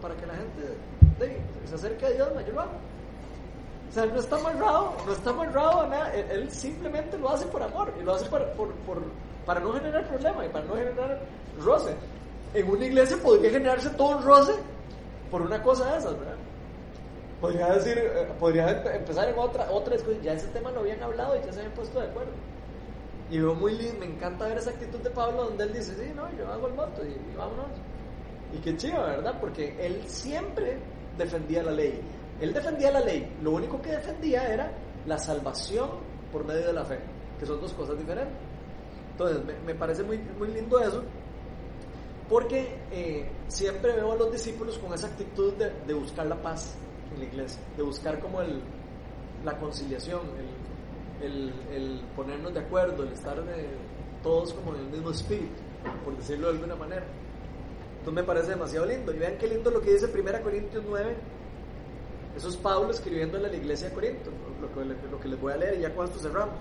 para que la gente se acerque a Dios, mae, yo. O sea, no está amarrado, no está amarrado a nada. Él, él simplemente lo hace por amor y lo hace por, por, por- para no generar problema y para no generar roce. En una iglesia podría generarse todo un roce por una cosa de esas, ¿verdad? Podría decir, eh, podría empe- empezar en otra, otra discusión. Ya ese tema lo habían hablado y ya se habían puesto de acuerdo. Y veo muy lindo, me encanta ver esa actitud de Pablo donde él dice, sí, no, yo hago el voto y, y vámonos. Y qué chido, ¿verdad? Porque él siempre defendía la ley. Él defendía la ley. Lo único que defendía era la salvación por medio de la fe, que son dos cosas diferentes. Entonces, me, parece muy, muy lindo eso, porque eh, siempre veo a los discípulos con esa actitud de, buscar la paz en la iglesia, de buscar como el, la conciliación, el, el, el ponernos de acuerdo, el estar de, todos como en el mismo espíritu, por decirlo de alguna manera. Entonces me parece demasiado lindo. Y vean qué lindo lo que dice 1 Corintios 9. Eso es Pablo escribiéndole a la iglesia de Corinto, lo que, lo que les voy a leer y ya esto cerramos.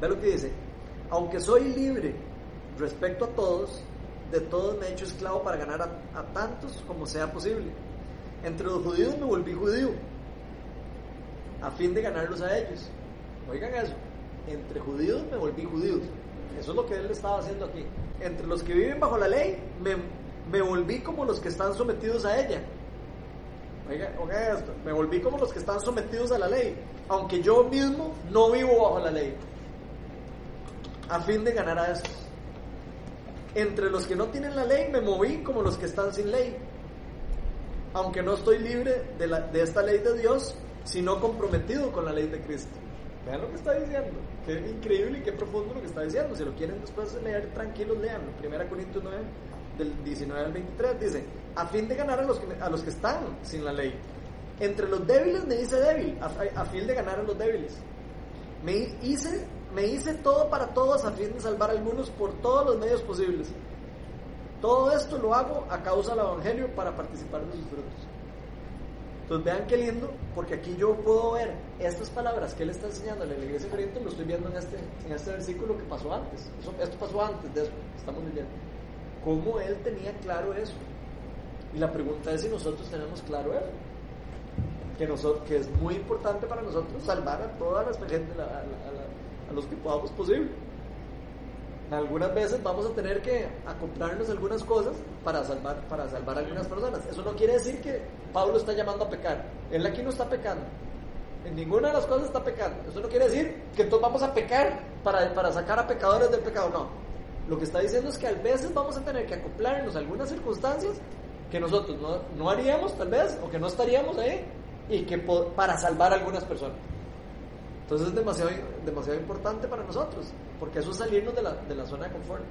Vean lo que dice. Aunque soy libre respecto a todos, de todos me he hecho esclavo para ganar a, a tantos como sea posible. Entre los judíos me volví judío, a fin de ganarlos a ellos. Oigan eso, entre judíos me volví judío. Eso es lo que él estaba haciendo aquí. Entre los que viven bajo la ley, me, me volví como los que están sometidos a ella. Oigan, oigan esto, me volví como los que están sometidos a la ley, aunque yo mismo no vivo bajo la ley, a fin de ganar a estos. Entre los que no tienen la ley, me moví como los que están sin ley, aunque no estoy libre de, la, de esta ley de Dios, sino comprometido con la ley de Cristo. Vean lo que está diciendo. Qué increíble y qué profundo lo que está diciendo. Si lo quieren después leer, tranquilos, leanlo. 1 Corintios 9, del 19 al 23, dice, a fin de ganar a los que, a los que están sin la ley. Entre los débiles me hice débil, a, a fin de ganar a los débiles. Me hice, me hice todo para todos a fin de salvar a algunos por todos los medios posibles. Todo esto lo hago a causa del Evangelio para participar de sus frutos. Entonces vean qué lindo, porque aquí yo puedo ver estas palabras que él está enseñando en la iglesia de lo estoy viendo en este, en este versículo que pasó antes. Eso, esto pasó antes de eso, estamos leyendo. ¿Cómo él tenía claro eso? Y la pregunta es si nosotros tenemos claro eso. Que, es muy importante para nosotros salvar a toda la gente, a, los que podamos posible. Algunas veces vamos a tener que acoplarnos algunas cosas para salvar, para salvar a algunas personas. Eso no quiere decir que Pablo está llamando a pecar. Él aquí no está pecando. En ninguna de las cosas está pecando. Eso no quiere decir que todos vamos a pecar para, para sacar a pecadores del pecado. No. Lo que está diciendo es que a veces vamos a tener que acoplarnos a algunas circunstancias que nosotros no, no haríamos tal vez o que no estaríamos ahí y que para salvar a algunas personas. Entonces es demasiado, demasiado importante para nosotros, porque eso es salirnos de la, de la zona de confort,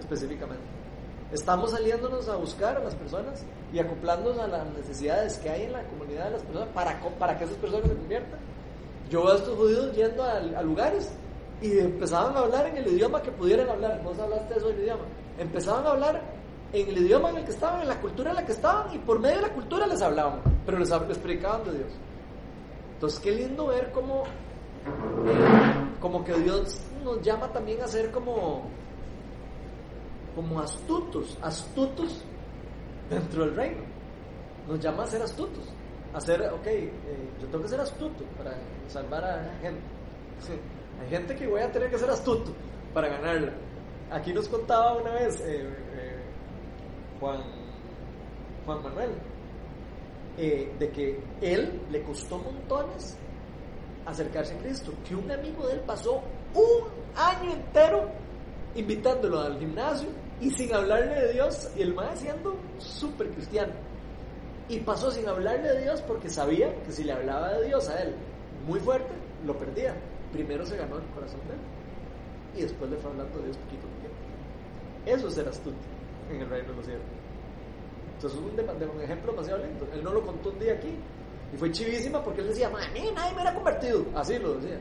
específicamente. Estamos saliéndonos a buscar a las personas y acoplándonos a las necesidades que hay en la comunidad de las personas para, para que esas personas se conviertan. Yo veo a estos judíos yendo a, a lugares y empezaban a hablar en el idioma que pudieran hablar. Vos hablaste de eso del idioma. Empezaban a hablar en el idioma en el que estaban, en la cultura en la que estaban, y por medio de la cultura les hablaban, pero les, les predicaban de Dios. Entonces, qué lindo ver cómo, como que Dios nos llama también a ser como, como astutos, astutos dentro del reino. Nos llama a ser astutos, a ser, ok, eh, yo tengo que ser astuto para salvar a la gente. Sí. Hay gente que voy a tener que ser astuto para ganarla. Aquí nos contaba una vez eh, eh, Juan, Juan Manuel eh, de que él le costó montones acercarse a Cristo, que un amigo de él pasó un año entero invitándolo al gimnasio y sin hablarle de Dios, y el más siendo súper cristiano. Y pasó sin hablarle de Dios porque sabía que si le hablaba de Dios a él muy fuerte, lo perdía. Primero se ganó el corazón de él y después le fue hablando de Dios poquito a poquito. Eso es ser astuto en el reino de los cielos. Entonces es un, un, ejemplo demasiado lindo. Él no lo contó un día aquí y fue chivísima porque él decía, a mí nadie me hubiera convertido. Así lo decía.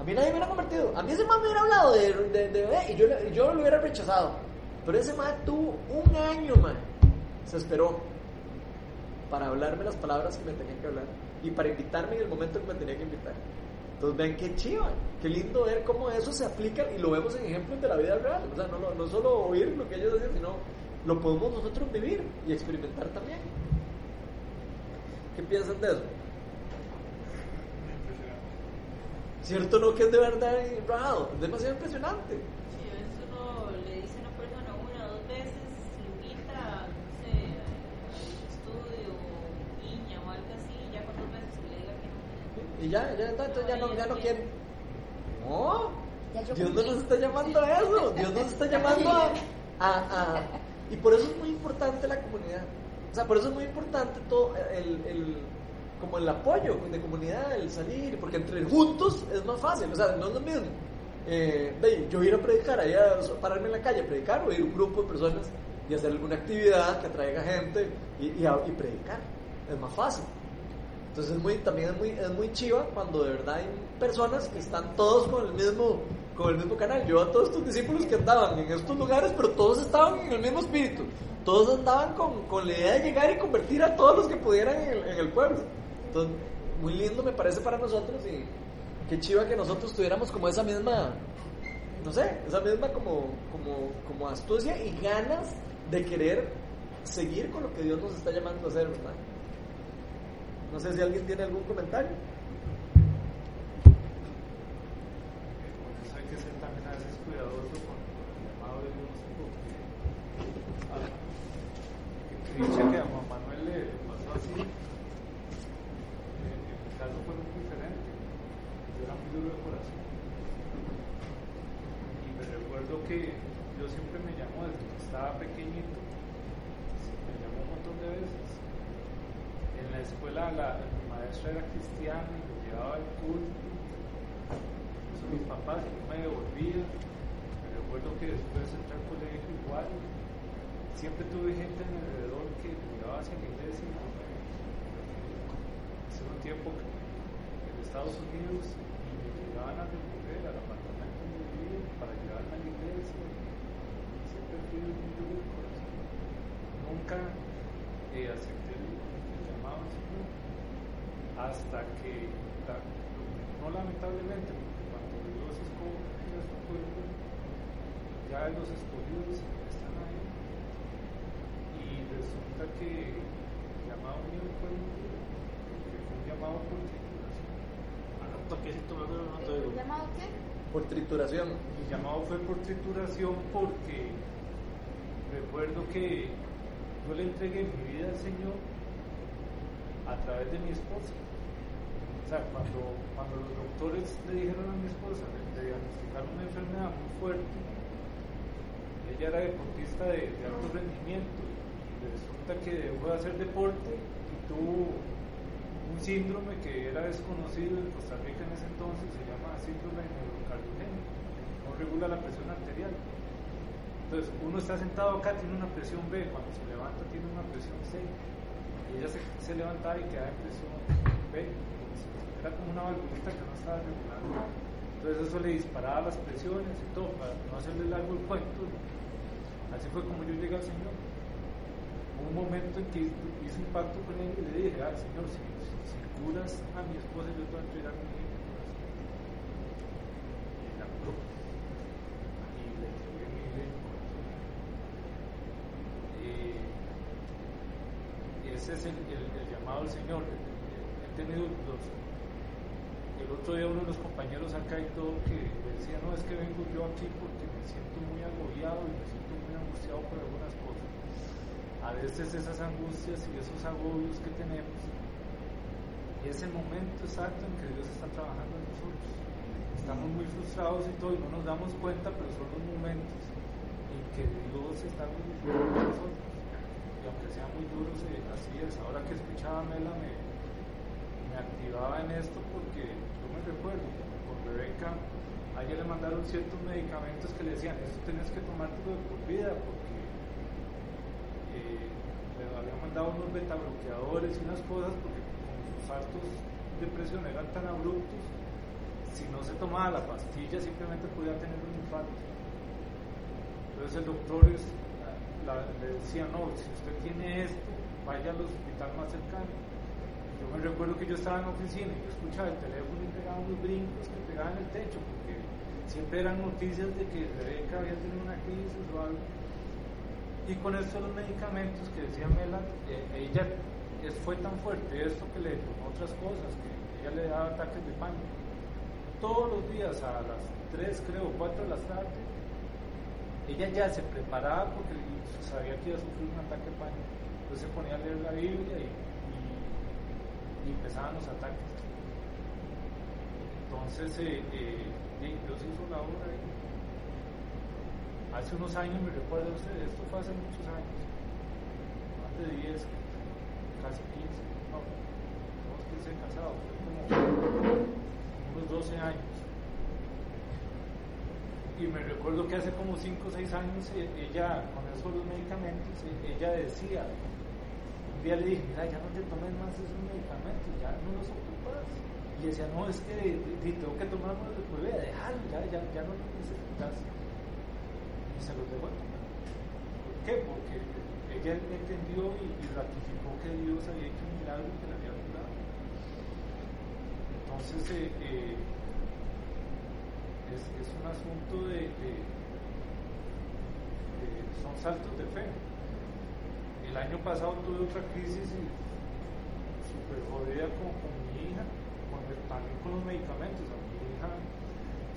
A mí nadie me hubiera convertido. A mí ese man me hubiera hablado de, de, de, y yo, yo lo hubiera rechazado. Pero ese man tuvo un año, man. Se esperó para hablarme las palabras que me tenían que hablar y para invitarme en el momento que me tenía que invitar. Entonces ven qué chiva, qué lindo ver cómo eso se aplica y lo vemos en ejemplos de la vida real. O sea, no, no solo oír lo que ellos decían, sino lo podemos nosotros vivir y experimentar también. ¿Qué piensan de eso? ¿Cierto no que es de verdad raro? Es demasiado impresionante. Sí, a veces uno le dice a una persona una o dos veces, Luquita, no sé, estudio, niña o algo así, y ya con dos veces que le diga que no. Y ya, ya, entonces ya no, ya no quiere. No, Dios no nos está llamando a eso, Dios nos está llamando a, a, a y por eso es muy importante la comunidad. O sea, por eso es muy importante todo el, el como el apoyo de comunidad, el salir, porque entre juntos es más fácil, o sea, no es lo mismo. Eh, yo ir a predicar, allá, pararme en la calle a predicar, o ir un grupo de personas y hacer alguna actividad que atraiga gente y, y, y predicar, es más fácil. Entonces es muy, también es muy, es muy chiva cuando de verdad hay personas que están todos con el mismo con el mismo canal. Yo a todos estos discípulos que andaban en estos lugares, pero todos estaban en el mismo espíritu. Todos andaban con, con la idea de llegar y convertir a todos los que pudieran en el, en el pueblo. Entonces, muy lindo me parece para nosotros y qué chiva que nosotros tuviéramos como esa misma, no sé, esa misma como, como, como astucia y ganas de querer seguir con lo que Dios nos está llamando a hacer, ¿verdad? No sé si alguien tiene algún comentario. hay que ser también a veces cuidadoso con, el llamado de porque ah, que a Juan Manuel le pasó así en mi caso fue muy diferente yo era muy duro de corazón y me recuerdo que Dios siempre me llamó desde que estaba pequeñito me llamó un montón de veces la escuela la, mi maestra era cristiana y me llevaba al culto mis papás y no me devolvían. Me recuerdo que después de entrar al colegio igual, siempre tuve gente alrededor que miraba hacia la iglesia. Hace un tiempo en Estados Unidos me llegaban a recoger al apartamento donde vivía para llevarme a la iglesia. Siempre fui muy duro. Nunca eh, acepté el, el llamado al Señor hasta que, la, no lamentablemente, Dios escoge nuestro pueblo, ya los escogidos están ahí. Y resulta que el llamado mío fue porque un llamado por trituración. ¿El llamado qué? Por trituración. Mi llamado fue por trituración porque recuerdo que yo le entregué mi vida al Señor a través de mi esposa. O sea, cuando, cuando los doctores le dijeron a mi esposa, le diagnosticaron una enfermedad muy fuerte, ella era deportista de, de alto rendimiento y resulta que dejó de hacer deporte y tuvo un síndrome que era desconocido en Costa Rica en ese entonces, se llama síndrome neurocardiogénico, no regula la presión arterial. Entonces, uno está sentado acá, tiene una presión B, cuando se levanta tiene una presión C. Ella se, levantaba y quedaba en presión era como una valvulita que no estaba regulando. Entonces eso le disparaba las presiones y todo, para no hacerle largo el cuento. Así fue como yo llegué al Señor. Hubo un momento en que hice un pacto con él y le dije, ah, Señor, si, si curas a mi esposa, yo te voy a entregar mi vida. Y la curó. Y le entregué mi vida. Y ese es el, llamado del Señor. He tenido los, el otro día uno de los compañeros acá y todo que decía, no, es que vengo yo aquí porque me siento muy agobiado y me siento muy angustiado por algunas cosas. A veces esas angustias y esos agobios que tenemos es el momento exacto en que Dios está trabajando en nosotros. Estamos muy frustrados y todo y no nos damos cuenta, pero son los momentos en que Dios está con nosotros. Y aunque sea muy duro, así es. Ahora que escuchaba a Mela me, me activaba en esto porque yo me recuerdo, con Rebeca, ayer le mandaron ciertos medicamentos que le decían, esto tienes que tomártelo de por vida porque eh, le habían mandado unos beta bloqueadores y unas cosas porque con sus saltos de presión eran tan abruptos, si no se tomaba la pastilla simplemente podía tener un infarto. Entonces el doctor es, le decía, no, si usted tiene esto, vaya al hospital más cercano. Yo me recuerdo que yo estaba en la oficina y yo escuchaba el teléfono y pegaba unos brincos que pegaban el techo, porque siempre eran noticias de que Rebeca había tenido una crisis o algo. Y con esto los medicamentos que decía Mela, eh, ella fue tan fuerte esto que le tomó otras cosas, que ella le daba ataques de pánico. Todos los días a las 3, creo, 4 de la tarde, ella ya se preparaba porque sabía que iba a sufrir un ataque pánico. Entonces se ponía a leer la Biblia y, y, y empezaban los ataques. Entonces, eh, eh, Dios hizo la obra ahí. Hace unos años, me recuerda usted, esto fue hace muchos años, más de 10, casi 15, no, no es que se casado, fue como unos 12 años. Y me recuerdo que hace como 5 o 6 años eh, ella, con eso los medicamentos, eh, ella decía, un día le dije, mira, ya no te tomes más esos medicamentos, ya no los ocupas. Y decía, no, es que tengo que tomarlos después, dejarlo, ya, ya, ya no los necesitas. Y se los dejó ¿Por qué? Porque ella entendió y, y, ratificó que Dios había hecho un milagro y que la había curado. Entonces, eh, eh, es, un asunto de, de, son saltos de fe. El año pasado tuve otra crisis súper jodida con, con, mi hija, con el, también con los medicamentos. A mi hija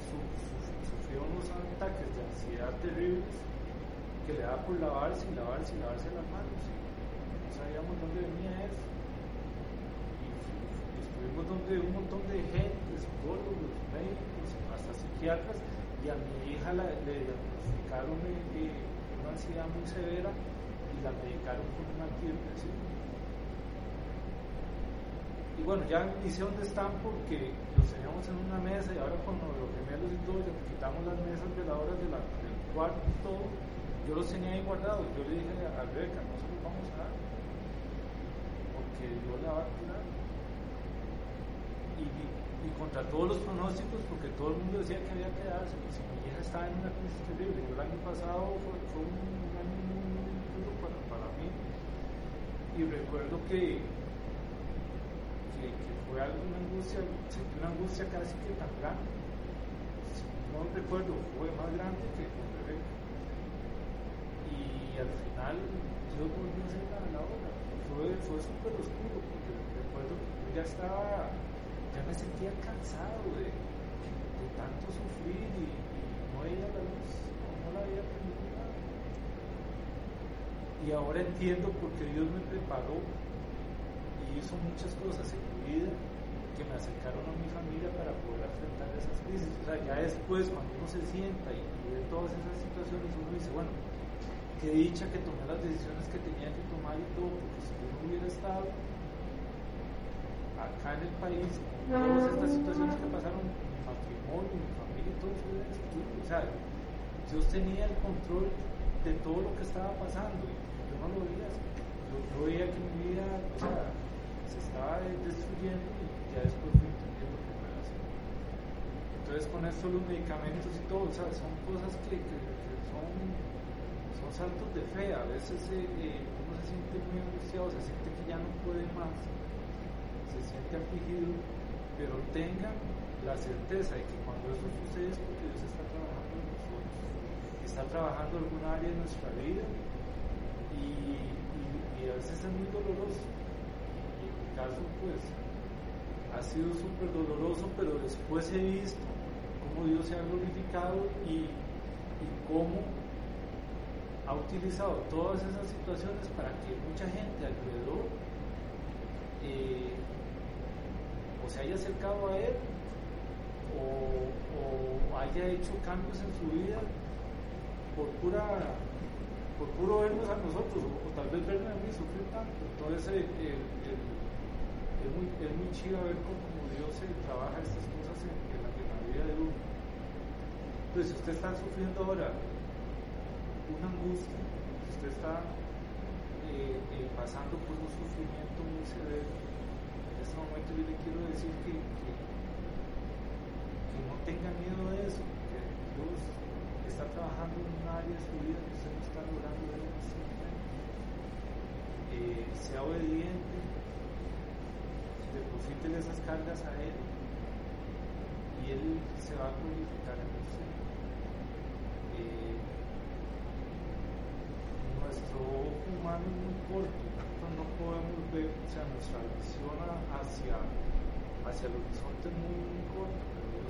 su, su, sufrió unos ataques de ansiedad terribles que le daba por lavarse y lavarse y lavarse las manos. No sabíamos dónde venía eso. Y, y estuvimos donde un montón de gente, psicólogos, médicos, y a mi hija la, le diagnosticaron una ansiedad muy severa y la medicaron con un antidepresivo. Y bueno, ya ni sé dónde están porque los teníamos en una mesa y ahora con los gemelos y todo, ya quitamos las mesas de la hora de del cuarto y todo, yo los tenía ahí guardados. Yo le dije a Rebeca, no se los vamos a dar, porque Dios la va a curar. Y, y, contra todos los pronósticos, porque todo el mundo decía que había que darse, mi hija estaba en una crisis terrible. Yo el año pasado fue, un, año muy, duro para, para mí. Y recuerdo que, que, fue algo, una angustia, una angustia casi que tan grande. No recuerdo, fue más grande que con Rebeca y al final yo volví a hacer la, la obra. Fue, fue súper oscuro porque recuerdo que yo ya estaba, ya me sentía cansado de, tanto sufrir y, no veía la luz, no, la había aprendido nada. Y ahora entiendo por qué Dios me preparó y hizo muchas cosas en mi vida que me acercaron a mi familia para poder enfrentar esas crisis. O sea, ya después, cuando uno se sienta y, y ve todas esas situaciones, uno dice, bueno, qué dicha que tomé las decisiones que tenía que tomar y todo, porque si yo no hubiera estado acá en el país, todas estas situaciones que pasaron, mi matrimonio, mi familia todo hubiera destruido. O sea, Dios tenía el control de todo lo que estaba pasando yo no lo veía. Yo, yo veía que mi vida, se estaba destruyendo y ya después fui entendiendo que fue así. Entonces, con esto los medicamentos y todo, o son cosas que, que, que son saltos de fe. A veces eh, eh, uno se siente muy angustiado, se siente que ya no puede más, siente afligido, pero tenga la certeza de que cuando eso sucede es porque Dios está trabajando en nosotros, está trabajando en alguna área de nuestra vida y, a veces es muy doloroso. Y en mi caso, pues, ha sido súper doloroso, pero después he visto cómo Dios se ha glorificado y, y cómo ha utilizado todas esas situaciones para que mucha gente alrededor eh, se haya acercado a Él o, haya hecho cambios en su vida por pura por puro vernos a nosotros o, tal vez verme a mí sufrir tanto. Entonces eh, es, muy, es muy chido ver cómo, Dios se trabaja estas cosas en, la, vida de uno. Entonces si usted está sufriendo ahora una angustia si usted está eh, eh, pasando por un sufrimiento muy severo en este momento yo le quiero decir que no tenga miedo de eso, que Dios está trabajando en un área de su vida que usted no está logrando ver en este sea obediente, depositen esas cargas a Él y Él se va a glorificar en usted. Eh, nuestro ojo humano es muy corto, nosotros no podemos ver, o sea, nuestra visión hacia, hacia el horizonte muy, corto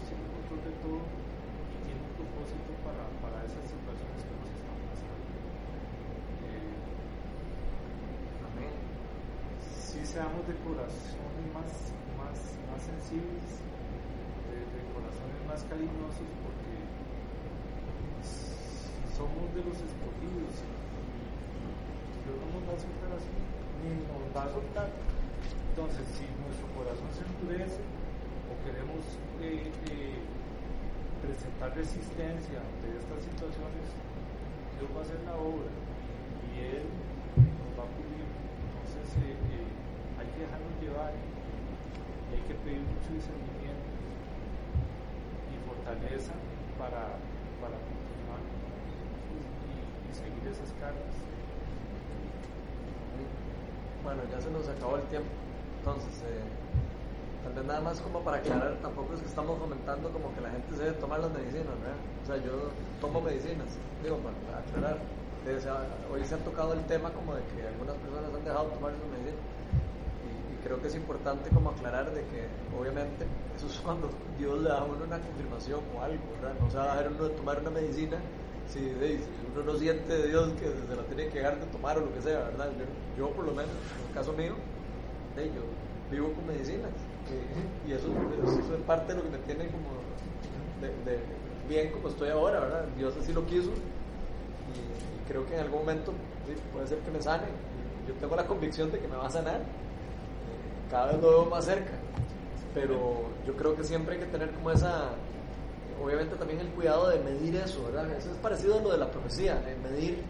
tiene control de todo y tiene un propósito para, para esas situaciones que nos están pasando. Eh, amén. Si seamos de corazones más, más, más sensibles, de, corazones más cariñosos, porque somos de los escogidos Dios no nos va a soltar así, nos va a soltar. Entonces, si nuestro corazón se endurece, queremos eh, eh, presentar resistencia ante estas situaciones, Dios va a hacer la obra y Él nos va a pulir. Entonces eh, hay que dejarnos llevar y hay que pedir mucho discernimiento y fortaleza para, para continuar y, seguir esas cargas. Bueno, ya se nos acabó el tiempo. Entonces, nada más como para aclarar, tampoco es que estamos fomentando como que la gente se debe tomar las medicinas, ¿verdad? O sea, yo tomo medicinas, digo, para aclarar. hoy se ha tocado el tema como de que algunas personas han dejado de tomar sus medicinas. Y, creo que es importante como aclarar de que, obviamente, eso es cuando Dios le da a uno una confirmación o algo, ¿verdad? No se va a dejar uno de tomar una medicina si, uno no siente de Dios que se la tiene que dejar de tomar o lo que sea, ¿verdad? Yo, por lo menos, en el caso mío, yo vivo con medicinas y eso, es parte de lo que me tiene como de, bien como estoy ahora, ¿verdad? Dios así lo quiso y, creo que en algún momento puede ser que me sane. Yo tengo la convicción de que me va a sanar. Eh, cada vez lo veo más cerca. Pero yo creo que siempre hay que tener como esa, obviamente también el cuidado de medir eso, ¿verdad? Eso es parecido a lo de la profecía, de medir,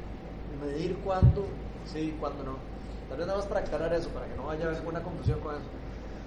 medir cuándo sí cuándo no. Tal vez nada más para aclarar eso, para que no haya alguna confusión con eso.